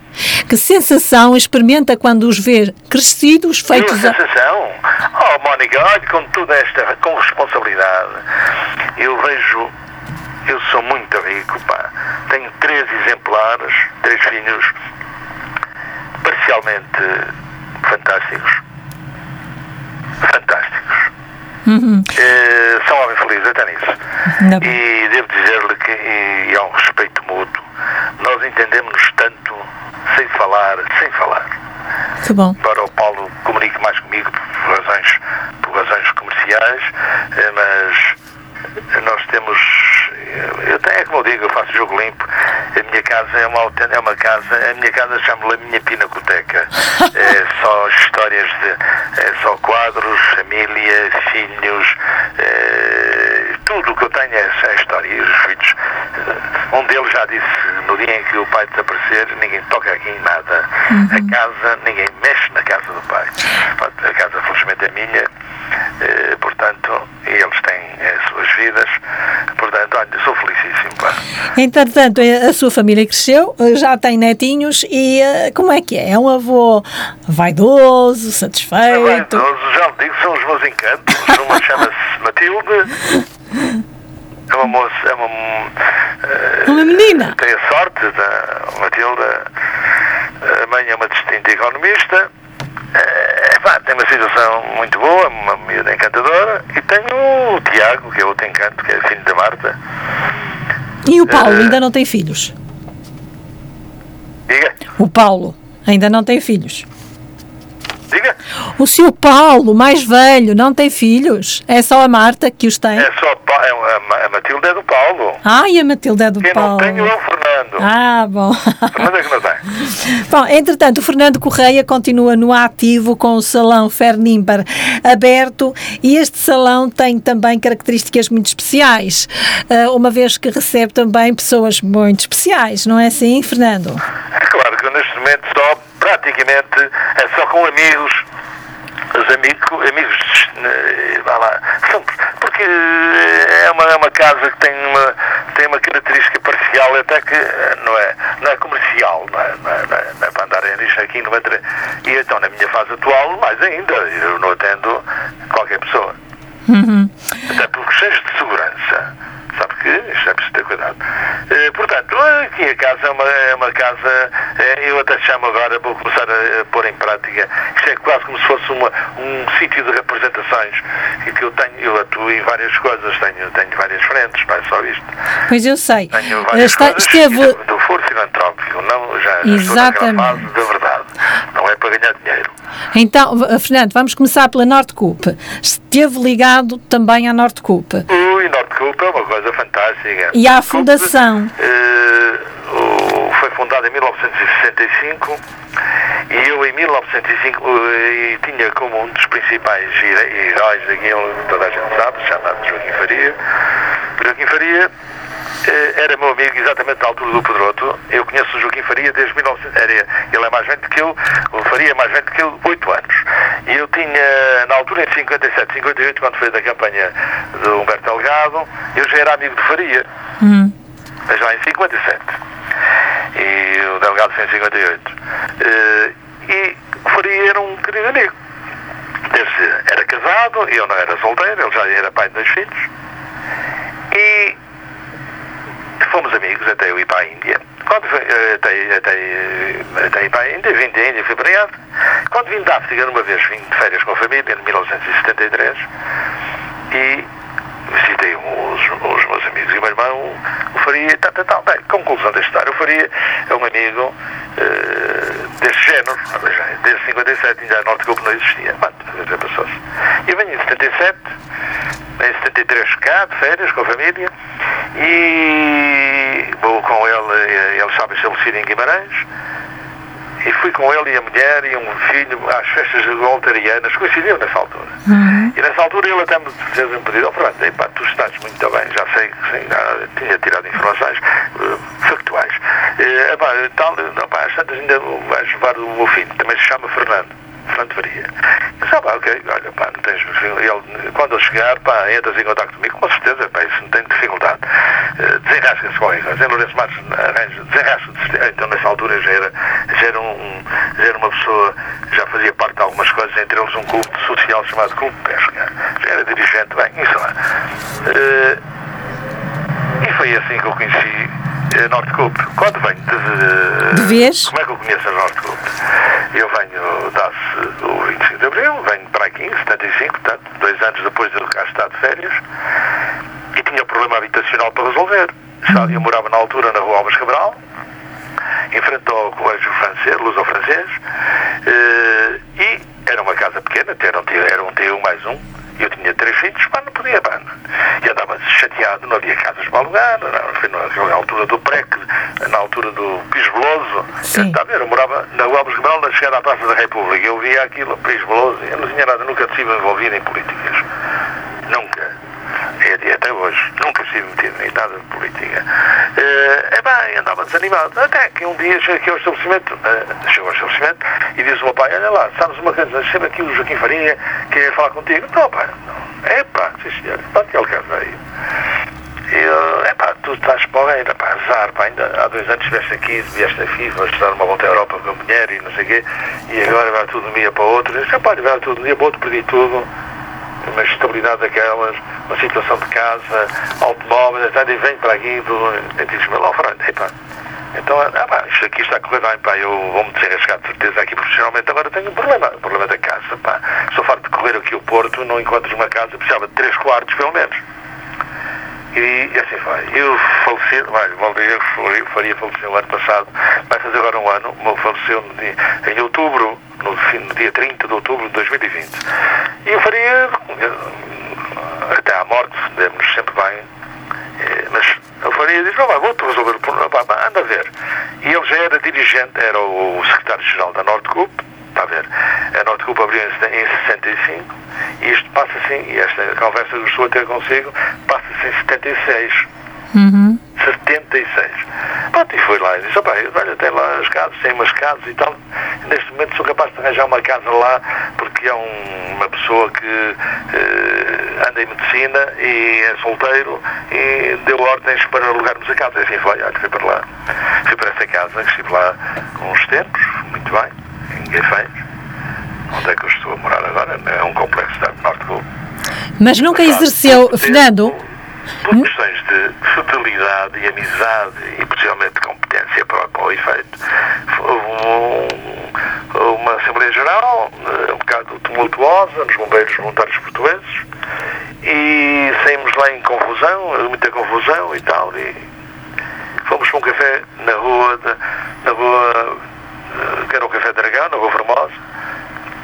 S1: Que sensação experimenta quando os vê crescidos, feitos
S2: que sensação? Oh, Mónica, olha, com toda esta, com responsabilidade, eu vejo, eu sou muito rico, pá. Tenho três exemplares, três filhos parcialmente fantásticos. Fantásticos. Uhum. Uh, são homens felizes, até nisso. Não. E devo dizer-lhe que e, e há um respeito mútuo. Nós entendemos-nos tanto sem falar, sem falar.
S1: Que bom.
S2: Para o Paulo comunique mais comigo por razões, por razões comerciais, eh, mas nós temos, eu tenho, é como eu digo, eu faço jogo limpo, a minha casa é uma, é uma casa, a minha casa chamo-lhe a minha pinacoteca. [LAUGHS] é só histórias de, é só quadros, família, filhos, é, tudo o que eu tenho é, é história. E os filhos, um deles já disse no dia em que o pai desaparecer, ninguém toca aqui em nada. Uhum. A casa, ninguém mexe na casa do pai. A casa, felizmente, é minha, eh, portanto, eles têm as suas vidas, portanto, olha, sou felicíssimo. Pá.
S1: Entretanto, a sua família cresceu, já tem netinhos e eh, como é que é? É um avô vaidoso, satisfeito? É
S2: vaidoso, já digo, são os meus encantos. Uma chama-se Matilde. [LAUGHS] É uma moça, é uma. Uh,
S1: uma menina.
S2: Tem a sorte da Matilda. A mãe é uma distinta economista. É, pá, tem uma situação muito boa, uma miúda encantadora. E tenho o Tiago, que é outro encanto, que é filho da Marta.
S1: E o Paulo uh, ainda não tem filhos?
S2: Diga.
S1: O Paulo ainda não tem filhos.
S2: Diga.
S1: O seu Paulo, mais velho, não tem filhos? É só a Marta que os tem?
S2: É só a, a Matilde é do Paulo.
S1: Ah, e a Matilde é do
S2: Quem
S1: Paulo.
S2: Quem não tem é o Fernando.
S1: Ah, bom.
S2: Fernando é que não tem. [LAUGHS]
S1: Bom, entretanto, o Fernando Correia continua no ativo com o Salão Fernimbar aberto e este salão tem também características muito especiais, eh, uma vez que recebe também pessoas muito especiais, não é assim, Fernando?
S2: É claro que neste momento só praticamente é só com amigos, os amigos, amigos, eh, vá lá, são, porque porque é uma, é uma casa que tem uma, tem uma característica parcial, até que não é, não é comercial, não é, não é, não é, não é para andar nisto aqui. Não é, e então, na minha fase atual, mais ainda, eu não atendo qualquer pessoa.
S1: Uhum.
S2: Até por questões de segurança. Sabe que isto é preciso ter cuidado. Eh, portanto, aqui a casa é uma, é uma casa, eh, eu até chamo agora, vou começar a, a, pôr em prática, isto é quase como se fosse uma, um sítio de representações, e que eu tenho, eu atuo em várias coisas, tenho, tenho várias frentes, não é só isto.
S1: Pois eu sei.
S2: Tenho várias
S1: Está,
S2: coisas
S1: esteve...
S2: do, foro filantrópico, não já
S1: Exatamente.
S2: estou fase da verdade, não é para ganhar dinheiro.
S1: Então, Fernando, vamos começar pela Nordcoop. Esteve ligado também à
S2: Ui, Nordcoop é uma coisa fantástica.
S1: E à Fundação?
S2: Uh, foi fundada em 1965 e eu em 1905 uh, tinha como um dos principais heróis daquilo, toda a gente sabe, chamado Joaquim Faria. Joaquim Faria era meu amigo exatamente na altura do Pedroto. Eu conheço o Joaquim Faria desde 1900. Era, ele é mais velho que eu, o Faria é mais velho que eu, 8 anos. E eu tinha, na altura, em 57, 58, quando foi da campanha do Humberto Delgado, eu já era amigo de Faria.
S1: Hum.
S2: Mas lá em 57. E o Delgado foi em 58. Uh, e o Faria era um querido amigo. Desde, era casado, eu não era solteiro, ele já era pai de dois filhos. E fomos amigos até eu ir para a Índia. Quando fui, até, até, até ir para a Índia, vim da Índia, fui para Quando vim da África, numa vez vim de férias com a família, em 1973, e visitei os, os meus amigos e o meu irmão, o Faria, tal, tal, tal. Bem, conclusão da história, o Faria é um amigo uh, desse género, desde 57, ainda a Norte Grupo não existia, mas já passou-se. Eu venho em 77, em 73 cá, de férias, com a família, e vou com ele, ele estava estabelecido em Guimarães, e fui com ele e a mulher e um filho às festas voltarianas, coincidiu nessa altura.
S1: Uhum.
S2: E nessa altura ele até me fez um pedido, oh Fernando, epá, tu estás muito bem, já sei que sim, já tinha tirado informações uh, factuais. Uh, epá, tal, epá, às tantas ainda vais levar o meu filho, também se chama Fernando. Faria. Eu disse, ah, pá, ok, olha, pá, não tens. Ele, quando ele chegar, pá, entras em contato comigo, com certeza, pá, isso não tem dificuldade. Uh, desenrasca-se qualquer coisa. Em Lourenço Matos arranja, desenrasca-se. Então, nessa altura, já era, já era, um, já era uma pessoa, já fazia parte de algumas coisas, entre eles um clube social chamado Clube Pesca. Já era dirigente, bem, isso lá. Uh, e foi assim que eu conheci a Nortecoop. Quando venho de,
S1: de vez?
S2: Como é que eu conheço a Nortecoop? Eu venho, dá-se o 25 de Abril, venho para aqui em 75, portanto, dois anos depois de eu cá estar de férias, e tinha um problema habitacional para resolver. Eu morava na altura na rua Alves Cabral, em frente ao colégio francês, luso francês, e era uma casa pequena, era um tio, era um tio mais um, eu tinha três filhos, mas não podia, pá. E andava chateado, não havia casas para alugar, não, foi na altura do PREC, na altura do Pis Veloso. Está a ver, eu morava na Rua Alves Cabral, na chegada à Praça da República. Eu via aquilo, Pis Veloso, eu não tinha nada, nunca estive envolvido em políticas. Nunca. Até hoje, nunca estive metido em nada de política. Uh, é bem, andava desanimado. Até que um dia cheguei aqui ao estabelecimento, uh, chegou ao estabelecimento e disse ao meu pai, olha lá, sabes uma coisa, chega aqui o Joaquim Faria, quer falar contigo. Não, pai, não. É pá, sim senhor, para que ele casa aí. Eu, é pá, tu estás porreira, pá, azar, pá, ainda há dois anos estiveste aqui, vieste aqui, foste dar uma volta à Europa com a mulher e não sei o quê, e agora vai tudo de um dia para o outro. Eu disse, pá, vai tudo de um dia para o outro, perdi tudo uma estabilidade daquelas, uma situação de casa, automóveis, etc. E vem para aqui e diz-me lá, então, ah, pá, isto aqui está a correr bem, pá, eu vou-me desenrascar de certeza aqui profissionalmente, agora tenho um problema, o problema da casa, pá. Sou farto de correr aqui o Porto, não encontro uma casa, precisava de três quartos, pelo menos. E assim foi. Eu faleci, olha, Valdir Faria faleceu o ano passado, vai fazer agora um ano, faleceu em outubro, no, fim, no dia 30 de outubro de 2020. E eu faria, até à morte, demos sempre bem, mas eu faria diz, não vai, vou-te resolver o problema, anda a ver. E ele já era dirigente, era secretário-geral da Nordcoop, está a ver, a Nordcoop abriu em 65, e isto passa assim, e esta conversa que estou a ter consigo, passa-se em 76.
S1: Uhum.
S2: 76. Pronto, e foi lá e disse, olha, tem lá as casas, tem umas casas e tal. Neste momento sou capaz de arranjar uma casa lá porque é um, uma pessoa que uh, anda em medicina e é solteiro e deu ordens para alugarmos a casa. Assim foi, olha, fui para lá. Fui para essa casa, estive lá uns tempos, bem, em Guefães. Onde é que eu estou a morar agora? É um complexo da Norte Globo.
S1: Mas nunca exerceu, Fernando?
S2: Por questões de fidelidade e amizade e possivelmente competência para, para o efeito, houve um, uma Assembleia Geral eh, um bocado tumultuosa nos bombeiros voluntários portugueses e saímos lá em confusão, muita confusão e tal. E fomos para um café na rua, na rua que era o Café Dragão, na Rua Formosa.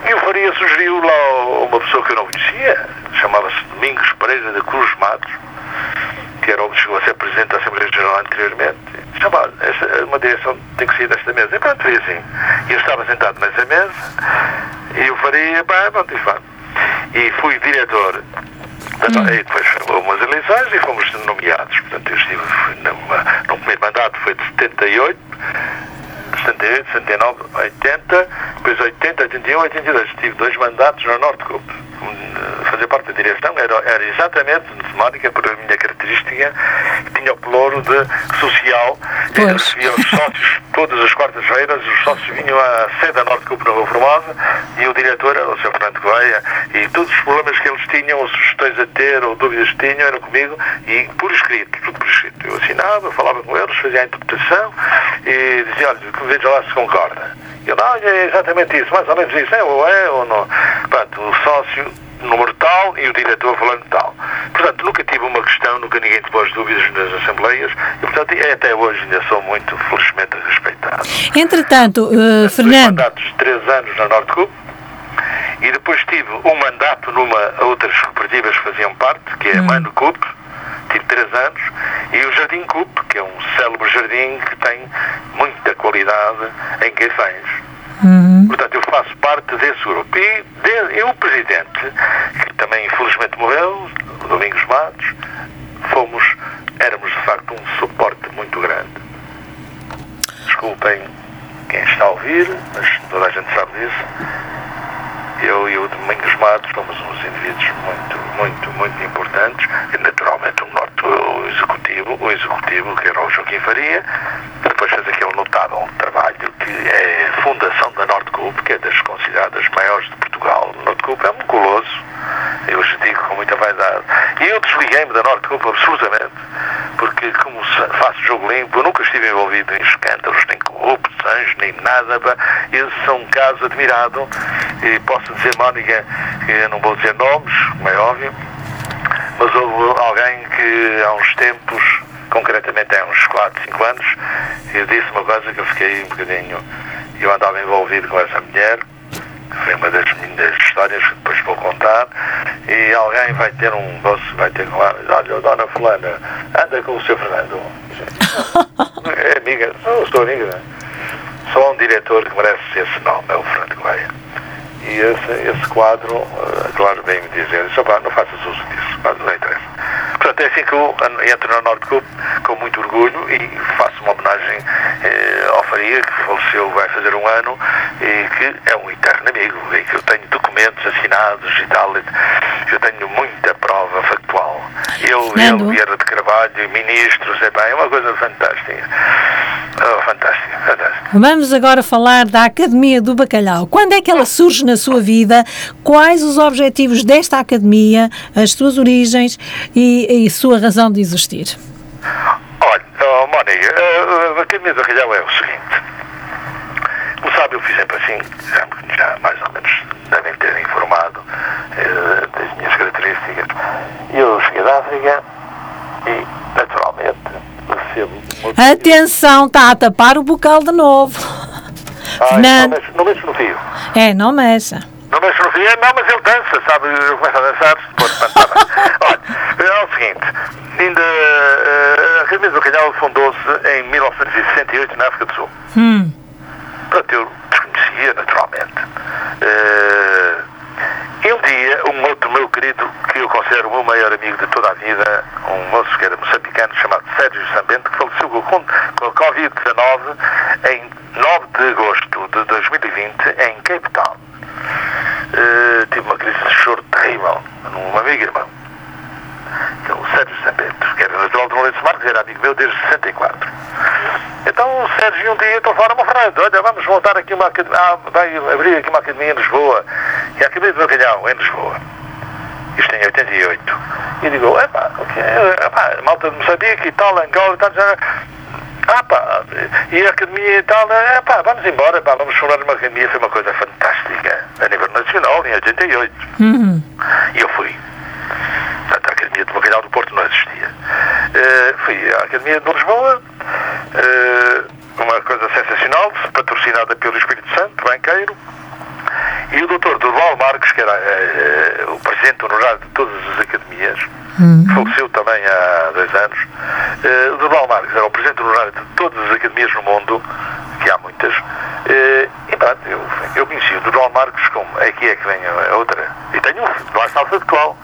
S2: E o Faria sugeriu lá uma pessoa que eu não conhecia, chamava-se Domingos Pereira da Cruz Matos, que era o que chegou a ser presidente da Assembleia Geral anteriormente. Chamava, esta, uma direção tem que sair desta mesa. E pronto, foi assim. E eu estava sentado nessa mesa e o Faria, pá, pronto, e, pá. e fui diretor Hum. E depois foram umas eleições e fomos nomeados. Portanto, eu estive numa, no primeiro mandato foi de 78, 78, 79, 80, depois 80, 81, 82. Tive dois mandatos na Norte Group. Fazer parte da direção era, era exatamente temática por a minha característica, tinha o ploro de social, recebia os sócios todas as quartas-feiras, os sócios vinham à sede da Norte na Rua Formosa e o diretor era o Sr. Fernando Correia e todos os problemas que eles tinham, ou sugestões a ter, ou dúvidas que tinham, eram comigo e por escrito, tudo por escrito. Eu assinava, falava com eles, fazia a interpretação e dizia, olha, veja lá se concorda. Eu, não, é exatamente isso, mais ou menos isso, é ou é ou não. Pronto, o sócio número tal e o diretor falando tal. Portanto, nunca tive uma questão, nunca ninguém te pôs dúvidas nas assembleias e, portanto, até hoje ainda sou muito, felizmente, respeitado.
S1: Entretanto, uh, Fernando...
S2: mandatos de três anos na Norte Cup e depois tive um mandato numa outras cooperativas que faziam parte, que é a hum. Mano Cup, tive três anos, e o Jardim Cup, que é um célebre jardim que tem muita qualidade em Guefães. Uhum. Portanto, eu faço parte desse grupo. E, de, e o presidente, que também infelizmente morreu, Domingos Matos, fomos, éramos de facto um suporte muito grande. Desculpem quem está a ouvir, mas toda a gente sabe disso. Eu e o Domingos Matos fomos uns indivíduos muito, muito, muito importantes. E naturalmente o, norte, o executivo, o executivo, que era o Joaquim Faria, depois fez aquele notável trabalho que é a fundação da Nordcoop, que é das consideradas maiores de Portugal. A Nordcoop é um colosso, eu os digo com muita vaidade. E eu desliguei-me da Nordcoop absolutamente, porque como faço jogo limpo, eu nunca estive envolvido em escândalos, nem corrupções, nem nada. Esses são um caso admirado, e posso dizer, Mónica, que eu não vou dizer nomes, como é óbvio, mas houve alguém que há uns tempos concretamente há uns 4, 5 anos, eu disse uma coisa que eu fiquei um bocadinho. Eu andava envolvido com essa mulher, que foi uma das minhas histórias que depois vou contar, e alguém vai ter um doce, vai ter com ela, olha, dona Fulana, anda com o seu Fernando. [LAUGHS] É amiga, não sou amiga? Só um diretor que merece esse nome, é o Fernando Correia. E esse, esse quadro, uh, claro, vem me dizer, não faças uso disso, não interessa. Portanto, é assim que eu entro na Norte com muito orgulho e faço uma homenagem eh, ao Faria, que faleceu vai fazer um ano, e que é um eterno amigo, e que eu tenho documentos assinados e tal. Eu tenho muita prova factual. Eu, ele, Vieira de Carvalho, ministros, é bem, é uma coisa fantástica. Oh, fantástico, fantástico.
S1: Vamos agora falar da Academia do Bacalhau. Quando é que ela surge na sua vida? Quais os objetivos desta academia, as suas origens e, e sua razão de existir?
S2: Olha, oh, Mónica, a Academia do Bacalhau é o seguinte. Como sabe, eu fiz sempre assim, já mais ou menos devem ter informado eh, das minhas características. Eu cheguei da África e, naturalmente, recebo.
S1: Atenção, está a tapar o bocal de novo.
S2: Ah, não, mexe, não mexe no fio.
S1: É, não mexa.
S2: Não mexe no fio? É, não, mas ele dança, sabe? Eu começo a dançar. [LAUGHS] Olha, é o seguinte, ainda uh, a Academia do Canhal fundou-se em 1968 na África do Sul. Hum. Pronto, eu desconhecia naturalmente. E um dia, um outro meu querido, que eu considero o meu maior amigo de toda a vida, um moço que era moçambicano chamado Sérgio Sambento, que faleceu com, com a Covid-19 em 9 de agosto de 2020 em Cape Town. Uh, tive uma crise de choro terrível, num amigo irmão. que é o Sérgio Sambeto, que era natural de Lourenço Marques, era amigo meu desde 64. Então o Sérgio um dia telefona-me, Fernando, olha, vamos montar aqui uma academia, ah, vai abrir aqui uma academia em Lisboa, e a Academia de Bacalhau, em Lisboa. Isto em 88. E digo, epá, okay, epá, malta de Moçambique e tal, Angola e tal, já, ah pá, e a academia e tal, é pá, vamos embora, pá, vamos fundar uma academia, foi uma coisa fantástica, a nível nacional, em 88.
S1: Uhum.
S2: E eu fui. Academia de Bacalhau do Porto não existia. Uh, fui à Academia de Lisboa, uh, uma coisa sensacional, patrocinada pelo Espírito Santo, banqueiro, e o doutor Durval Marques, que era uh, o presidente honorário de todas as academias,
S1: Uhum.
S2: faleceu também há dois anos, uh, o Durval Marques era o presidente honorário de todas as academias no mundo, que há muitas, uh, e pronto, eu, eu conheci o Durval Marques como, aqui é que vem a outra, e tenho um, lá está qual.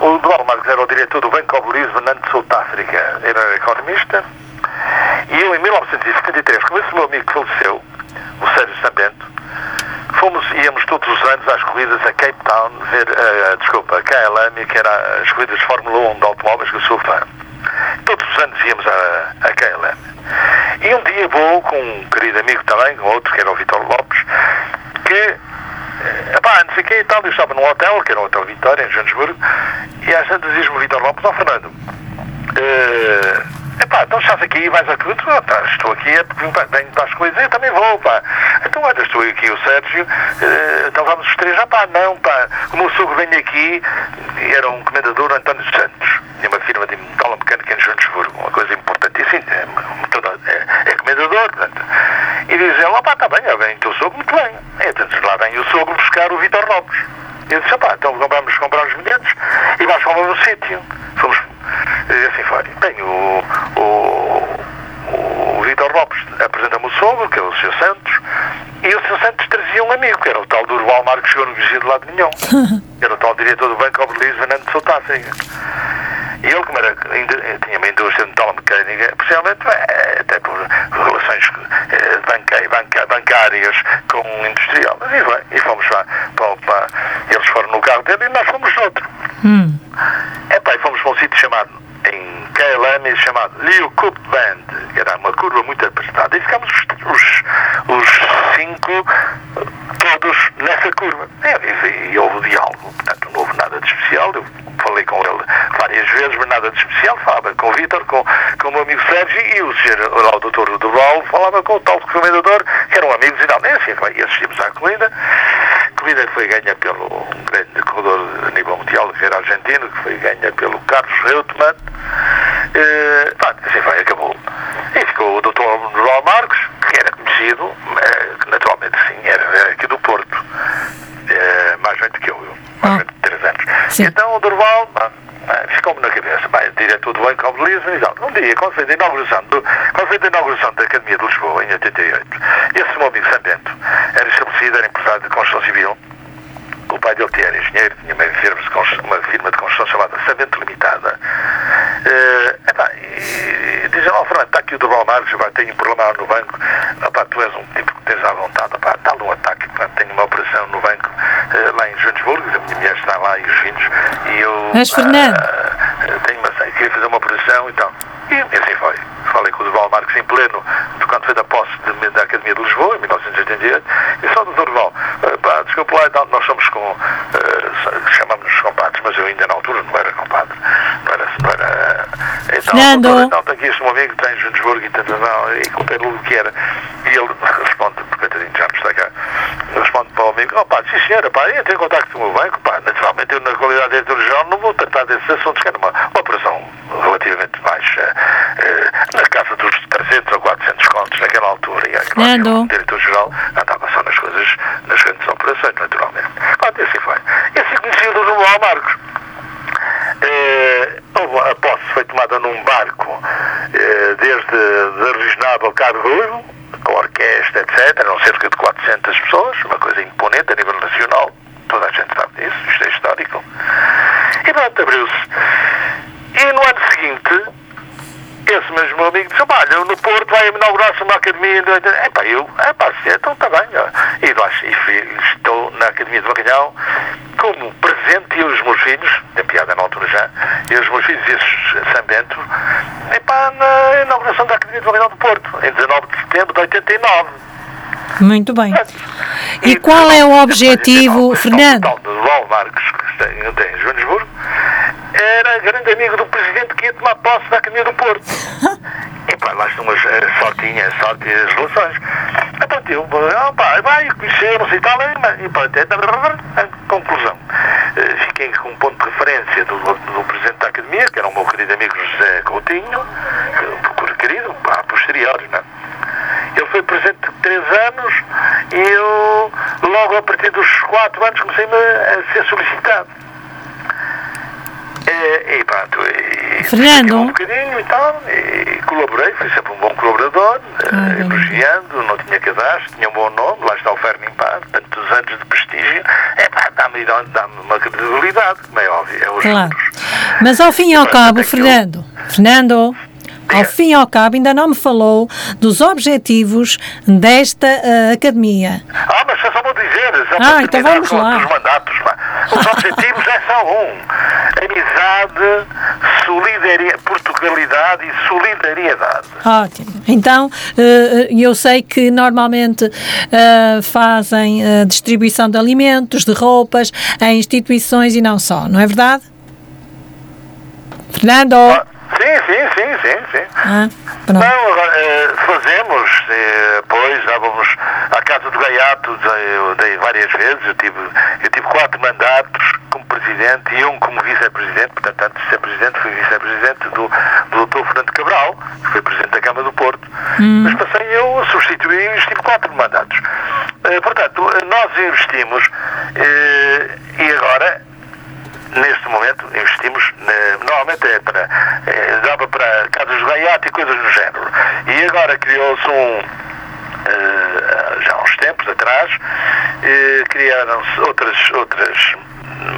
S2: O Durval Marques era o diretor do Banco Lisbon antes de South África, era economista, e eu em 1973, como esse meu amigo que faleceu, o Sérgio Sambento, fomos, íamos todos os anos às corridas a Cape Town ver, uh, desculpa, a KLM, que era as corridas de Fórmula 1 de automóveis que eu sou fã. Todos os anos íamos a, a KLM. E um dia vou com um querido amigo também, com outro, que era o Vitor Lopes, que, eh, pá, não sei o que e tal, eu estava num hotel, que era o Hotel Vitória, em Joanesburgo, e às tantas diz-me o Vitor Lopes, ó Fernando, uh, Epá, então estás aqui, vais a tudo, ah, tá, estou aqui, é porque venho para as coisas, eu também vou, pá. Então olha, estou aqui o Sérgio, uh, então vamos os três, ah pá, não, pá, o meu sogro vem aqui, era um comendador António Santos, tinha uma firma de metal mecânica em Joanesburgo, uma coisa importantíssima, é, toda, é, é comendador, portanto. E diz ele, ah pá, está bem, vem o teu sogro, muito bem. Então lá vem o sogro buscar o Vitor Lopes. E eu disse, pá, então compramos, compramos os bilhetes e vais para o mesmo sítio. Fomos, e assim foi. Bem, o, o, o Vitor Lopes apresenta-me o sogro, que é o Sr. Santos, e o Sr. Santos trazia um amigo, que era o tal Durval Marques, que chegou no vigia de lado [LAUGHS] nenhum. era o tal diretor do Banco of Lisbon antes de South África. E ele, como era, tinha uma indústria de metalomecânica, especialmente até por relações banca, banca, bancárias com o industrial. Mas e, bem, e fomos lá, para, para, eles foram no carro dele e nós fomos no outro.
S1: Hum.
S2: É pá, e fomos para um sítio chamado, em KLM, chamado Liu Cup Band, que era uma curva muito apertada, e ficámos os, os, os cinco todos nessa curva. E, e, e houve diálogo, portanto não houve nada de especial, eu falei com ele várias vezes, mas nada de especial, falava com o Vítor, com, com o meu amigo Sérgio e o senhor, lá, o doutor Duval, falava com o tal comendador, que eram amigos e tal, nem assim, e assistimos à corrida. A corrida foi ganha pelo um grande corredor a nível mundial, que era argentino, que foi ganha pelo Carlos Reutemann. Uh, pá, assim foi, acabou. E ficou o doutor Duval Marcos, que era conhecido, uh, que naturalmente sim, era, era aqui do Porto, uh, mais velho que eu, mais
S1: Ah.
S2: velho de 3 anos.
S1: Sim.
S2: Então o Durval ficou-me na cabeça, pá, diretor do Banco Lisbon e tal. Um dia, quando foi a inauguração, do, quando foi a inauguração da Academia de Lisboa, em 88, esse meu amigo Sambento era estabelecido, era empresário de construção civil, o pai dele era engenheiro, tinha uma firma de construção, uma firma de construção chamada Sabento Limitada. Eh, epá, e dizem, ó Fernando, está aqui o Durval Marques, epá, tenho um problema no banco, epá, tu és um tipo que tens à vontade, epá, está um ataque, epá, tenho uma operação no banco eh, lá em Joanesburgo, a minha mulher está lá e os filhos, e eu...
S1: Mas, Fernando.
S2: ah, tenho uma, queria fazer uma operação e tal. E assim foi. Falei com o Durval Marques em pleno, quando foi da posse de- da Academia de Lisboa, em 1988, e só do Durval, eh, pá, desculpa lá, então, nós somos com, eh, chamamos-nos compadres, mas eu ainda na altura não era compadre, não era, não era, então,
S1: Fernando.
S2: doutor, então, este meu amigo tem em Joanesburgo e tanto, não, e contei-lhe o que era, e ele [LAUGHS] responde, porque coitadinho já não está cá, responde para o amigo, ó pá, sim senhora, pá, entre em contacto com o meu banco, pá, naturalmente eu na qualidade de diretor-geral não vou tratar desses assuntos, que era uma, uma operação relativamente baixa, eh, na casa dos 300 ou 400 contos naquela altura, e claro,
S1: Nando.
S2: eu, o diretor-geral andava só nas coisas, nas grandes operações, naturalmente. Pronto, assim foi. E assim conheci o Dr. João Marcos. Eh, houve- a posse foi tomada num barco eh, desde de Reginaldo ao Cabo Ruivo, com orquestra, etc. Eram cerca de 400 pessoas, uma coisa imponente a nível nacional. Toda a gente sabe disso, isto é histórico. E pronto, abriu-se. E no ano seguinte, esse mesmo meu amigo disse, olha, no Porto vai inaugurar-se uma academia. É pá, eu, é pá, então está bem. E, lá, e fui- estou na Academia de Bacalhau como Presidente e os meus filhos, tem piada na altura já, e os meus filhos e esse São Bento, epá, na inauguração da Academia de Validade do Porto, em 19 de setembro de 89.
S1: Muito bem. E qual é o objetivo, Fernando?
S2: O tal de Val Marques, que tem em Joanesburgo, era grande amigo do Presidente que ia tomar posse da Academia do Porto. [LAUGHS] E pá, lá estão as a sortinha, a sorte e as relações. Então eu, ah, pá, vai, conhecemos e tal, e pá, até, conclusão. Eh, Fiquei com um ponto de referência do, do Presidente da Academia, que era o meu querido amigo José Coutinho, que, querido, a posteriori, não é? Ele foi presidente de três anos e eu, logo a partir dos quatro anos, comecei a ser solicitado. E, e e
S1: Fernando?
S2: um bocadinho e tal, e colaborei, fui sempre um bom colaborador,
S1: Ah,
S2: eh, elogiando, não tinha cadastro, tinha um bom nome, lá está o Fermin Par, tantos anos de prestígio, é pá, dá-me dá uma credibilidade, como é óbvio, é os
S1: Claro. Mas ao fim e ao cabo,
S2: que eu-
S1: Fernando, Fernando, ao fim e ao cabo ainda não me falou dos objetivos desta eh, academia.
S2: Ah, mas só vou dizer, só
S1: Ah,
S2: para
S1: então vamos lá.
S2: os mandatos, pá. Os objetivos é só um. Amizade, solidariedade, Portugalidade e solidariedade.
S1: Ótimo. Então, eh, eu sei que normalmente eh, fazem eh, distribuição de alimentos, de roupas, em instituições e não só, não é verdade? Fernando?
S2: Ah, Sim, sim, sim, sim, sim.
S1: Ah.
S2: Não, agora, eh, fazemos, eh, pois, já vamos à Casa do Gaiato, eu dei várias vezes, eu tive, eu tive quatro mandatos como presidente e um como vice-presidente, portanto, antes de ser presidente, fui vice-presidente do, do Dr. Fernando Cabral, que foi presidente da Câmara do Porto, mas passei eu a substituir e tive quatro mandatos. Eh, portanto, eh, nós investimos e agora neste momento investimos eh, normalmente é para eh, dava para casas de gaiato e coisas do género. E agora criou-se um eh, já há uns tempos atrás criaram-se outras outras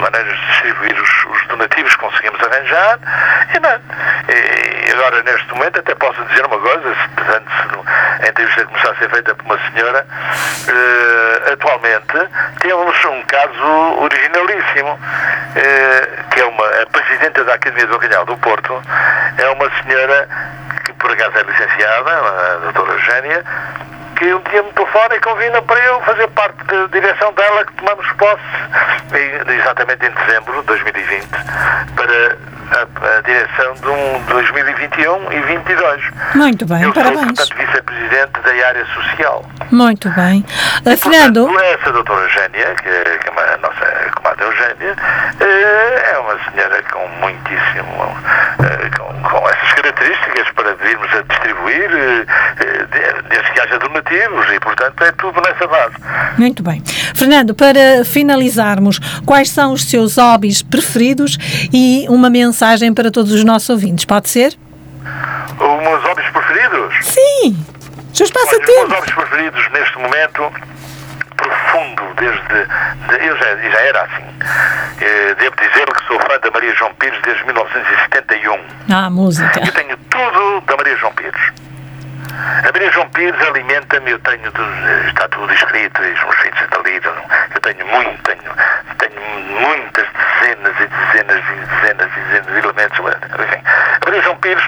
S2: maneiras de distribuir os, os donativos que conseguimos arranjar e, não, e agora neste momento até posso dizer uma coisa se, antes no- a entrevista começar a ser feita por uma senhora eh, atualmente temos um caso originalíssimo eh, que é uma a presidenta da Academia do Bacalhau do Porto é uma senhora que por acaso é licenciada a doutora Eugénia que um dia me telefona e convida para eu fazer parte da direção dela que tomamos posse em- exatamente em dezembro de 2020 para a, a direção de um 2021 e 22.
S1: Muito bem,
S2: eu sou,
S1: parabéns.
S2: portanto, vice-presidente da área social.
S1: Muito bem. Eh, Fernando,
S2: Portanto, essa doutora Eugénia, que é, que é a nossa comadre Eugénia, eh, é uma senhora com muitíssimo, eh, com, com essas características para virmos a distribuir, de- desde que haja donativos, e portanto é tudo nessa base.
S1: muito bem. Fernando, para finalizarmos, quais são os seus hobbies preferidos e uma mensagem para todos os nossos ouvintes? Pode ser?
S2: Os meus hobbies preferidos?
S1: Sim. Os seus
S2: Olha, os meus hobbies preferidos neste momento, profundo, desde. de- eu já, já era assim. Eh, devo dizer que sou fã da Maria João Pires desde 1971.
S1: Ah, música.
S2: Eu tenho tudo da Maria João Pires. A Maria João Pires alimenta-me, eu tenho está tudo escrito, e os filhos estão lidos. Eu tenho muito, tenho, tenho muitas dezenas e dezenas e dezenas e dezenas de elementos. Enfim, a Maria João Pires,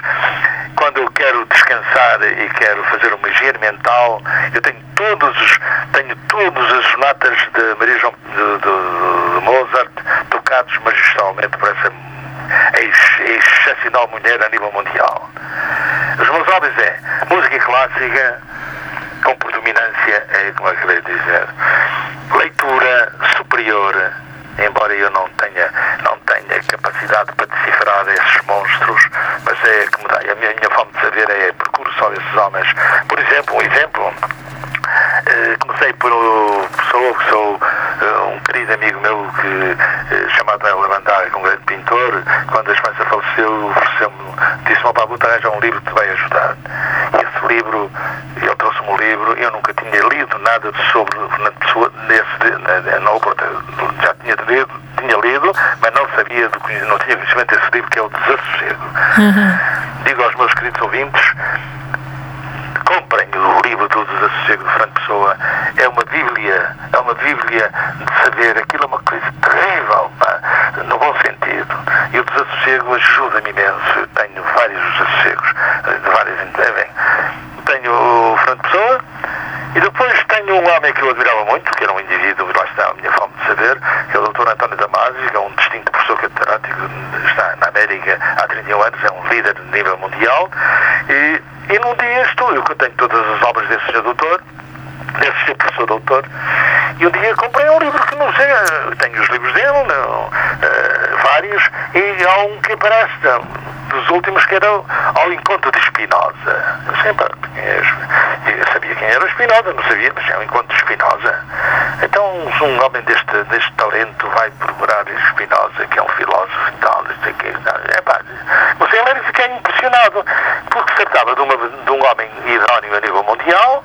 S2: quando eu quero descansar e quero fazer uma higiene mental, eu tenho todos os, tenho todas as sonatas de Maria João de, de- de Mozart tocados magistralmente por essa ex- excepcional mulher a nível mundial. Os meus hobbies é música clássica, com predominância, é como acabei de dizer, leitura superior, embora eu não tenha, não tenha capacidade para decifrar esses monstros, mas é dá, a minha, minha forma de saber é procuro só esses homens. Por exemplo, um exemplo, eh, comecei por que sou eh, um querido amigo meu que eh, chamado Hélio Bandaga, que é um grande pintor, quando a esposa faleceu, ofereceu-me, disse-me, te arranjar um livro que te vai ajudar. E esse livro, ele trouxe-me um livro, eu nunca tinha lido nada sobre Fernando Pessoa, nesse, na, na, na outra, já tinha lido, tinha lido, mas não sabia, não tinha conhecimento desse livro que é o Desassossego.
S1: Uhum.
S2: Digo aos meus queridos ouvintes, comprem o livro do Desassossego de Fernando Pessoa. É uma bíblia, é uma bíblia de saber, aquilo é uma coisa terrível, pá. sossego ajuda-me imenso. Eu tenho vários sossegos, de várias. Enfim, tenho o Fernando Pessoa e depois tenho um homem que eu admirava muito, que era um indivíduo, lá está a minha forma de saber, que é o Dr. António Damasio, que é um distinto professor catedrático, está América há 31 anos, é um líder de nível mundial. E, e num dia estou eu, que tenho todas as obras desse senhor desse ser professor doutor, e um dia comprei um livro que não sei, tenho os livros dele, não, uh, vários, e há um que aparece dos últimos que era ao encontro de Spinoza. Eu sempre eu sabia quem era Spinoza, não sabia, mas é o encontro de Spinoza. Então um homem deste, deste talento vai procurar Spinoza, que é um filósofo e tal, não sei o quê. É pá, você e fiquei impressionado, porque se tratava de, uma, de um homem idóneo a nível mundial,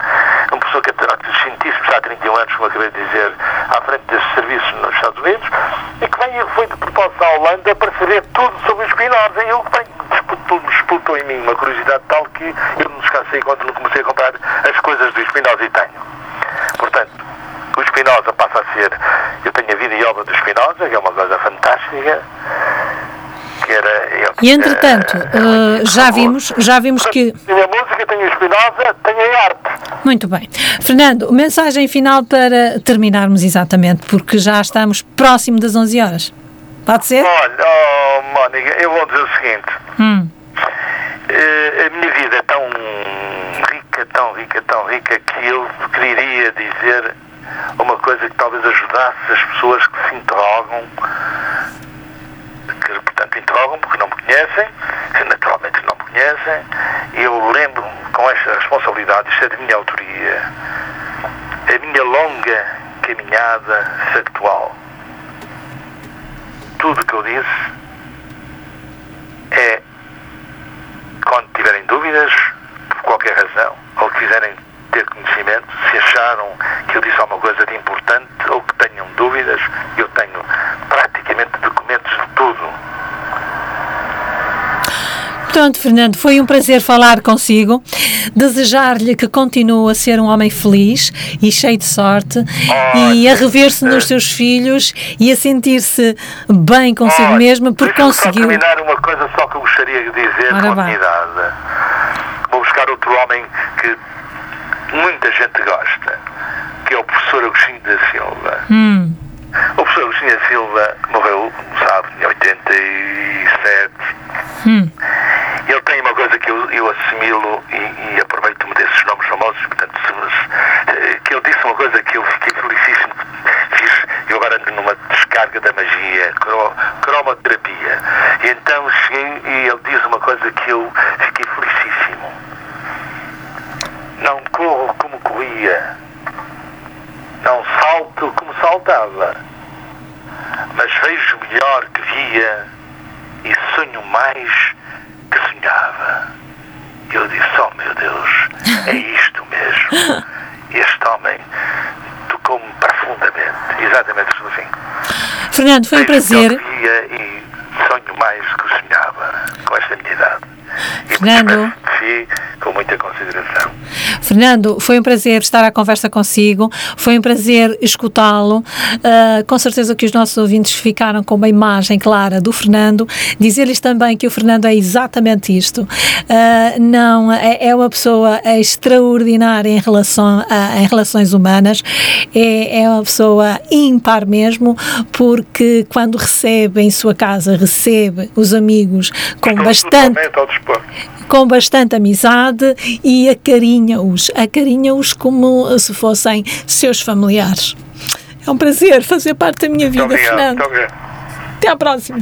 S2: uma pessoa que terá científicos há 31 anos, como acabei de dizer, à frente desses serviços nos Estados Unidos, e que vem, foi de propósito à Holanda para saber tudo sobre Spinoza. E eu disputou, disputou em mim uma curiosidade tal que eu não descansei quando comecei a comprar as coisas do Spinoza e tenho. Portanto, o Spinoza passa a ser. Eu tenho a vida e obra do Spinoza, que é uma coisa fantástica.
S1: Era, e entretanto, uh, já vimos, já vimos que.
S2: Tenho a música, tenho a Spinoza, tenho a arte.
S1: Muito bem. Fernando, mensagem final para terminarmos exatamente, porque já estamos próximo das 11 horas. Pode ser?
S2: Olha, oh, Mónica, eu vou dizer o seguinte. Hum. Uh, a minha vida é tão rica, tão rica, tão rica, que eu queria dizer uma coisa que talvez ajudasse as pessoas que se interrogam, que portanto interrogam porque não me conhecem, que naturalmente não e eu lembro-me com esta responsabilidade, é de minha autoria, a minha longa caminhada factual. Tudo que eu disse é quando tiverem dúvidas, por qualquer razão, ou quiserem ter conhecimento, se acharam que eu disse alguma coisa de importante ou que tenham dúvidas, eu tenho praticamente documentos de tudo
S1: Portanto, Fernando, foi um prazer falar consigo. Desejar-lhe que continue a ser um homem feliz e cheio de sorte oh, e a rever-se nos seus filhos e a sentir-se bem consigo oh, mesmo porque conseguiu. Vou
S2: terminar uma coisa só que eu gostaria de dizer Ora com. Vou buscar outro homem que muita gente gosta, que é o professor Agostinho da Silva. Hum. O professor Agostinho da Silva morreu, sabe, em 87. Hum ele tem uma coisa que eu, eu assimilo e, e aproveito-me desses nomes famosos, portanto, se, que ele disse uma coisa que eu fiquei felicíssimo, fiz, eu agora ando numa descarga da magia, cromoterapia, e então cheguei e ele diz uma coisa que eu fiquei felicíssimo. Não corro como corria, não salto como saltava, mas vejo melhor que via e sonho mais que sonhava. Eu disse, oh meu Deus, é isto mesmo. Este homem tocou-me exatamente assim.
S1: Fernando, foi um prazer.
S2: E sonho mais do que sonhava com esta minha idade.
S1: Fernando.
S2: E com muita consideração.
S1: Fernando, foi um prazer estar à conversa consigo, foi um prazer escutá-lo. Uh, com certeza que os nossos ouvintes ficaram com uma imagem clara do Fernando. Dizer-lhes também que o Fernando é exatamente isto. Uh, não, é, é, uma pessoa extraordinária em, relação a, em relações humanas, é, é uma pessoa ímpar mesmo, porque quando recebe em sua casa, recebe os amigos com Estou bastante com bastante amizade e acarinha-os, acarinha-os como se fossem seus familiares. É um prazer fazer parte da minha vida, muito obrigado, Fernando. Muito Até à próxima.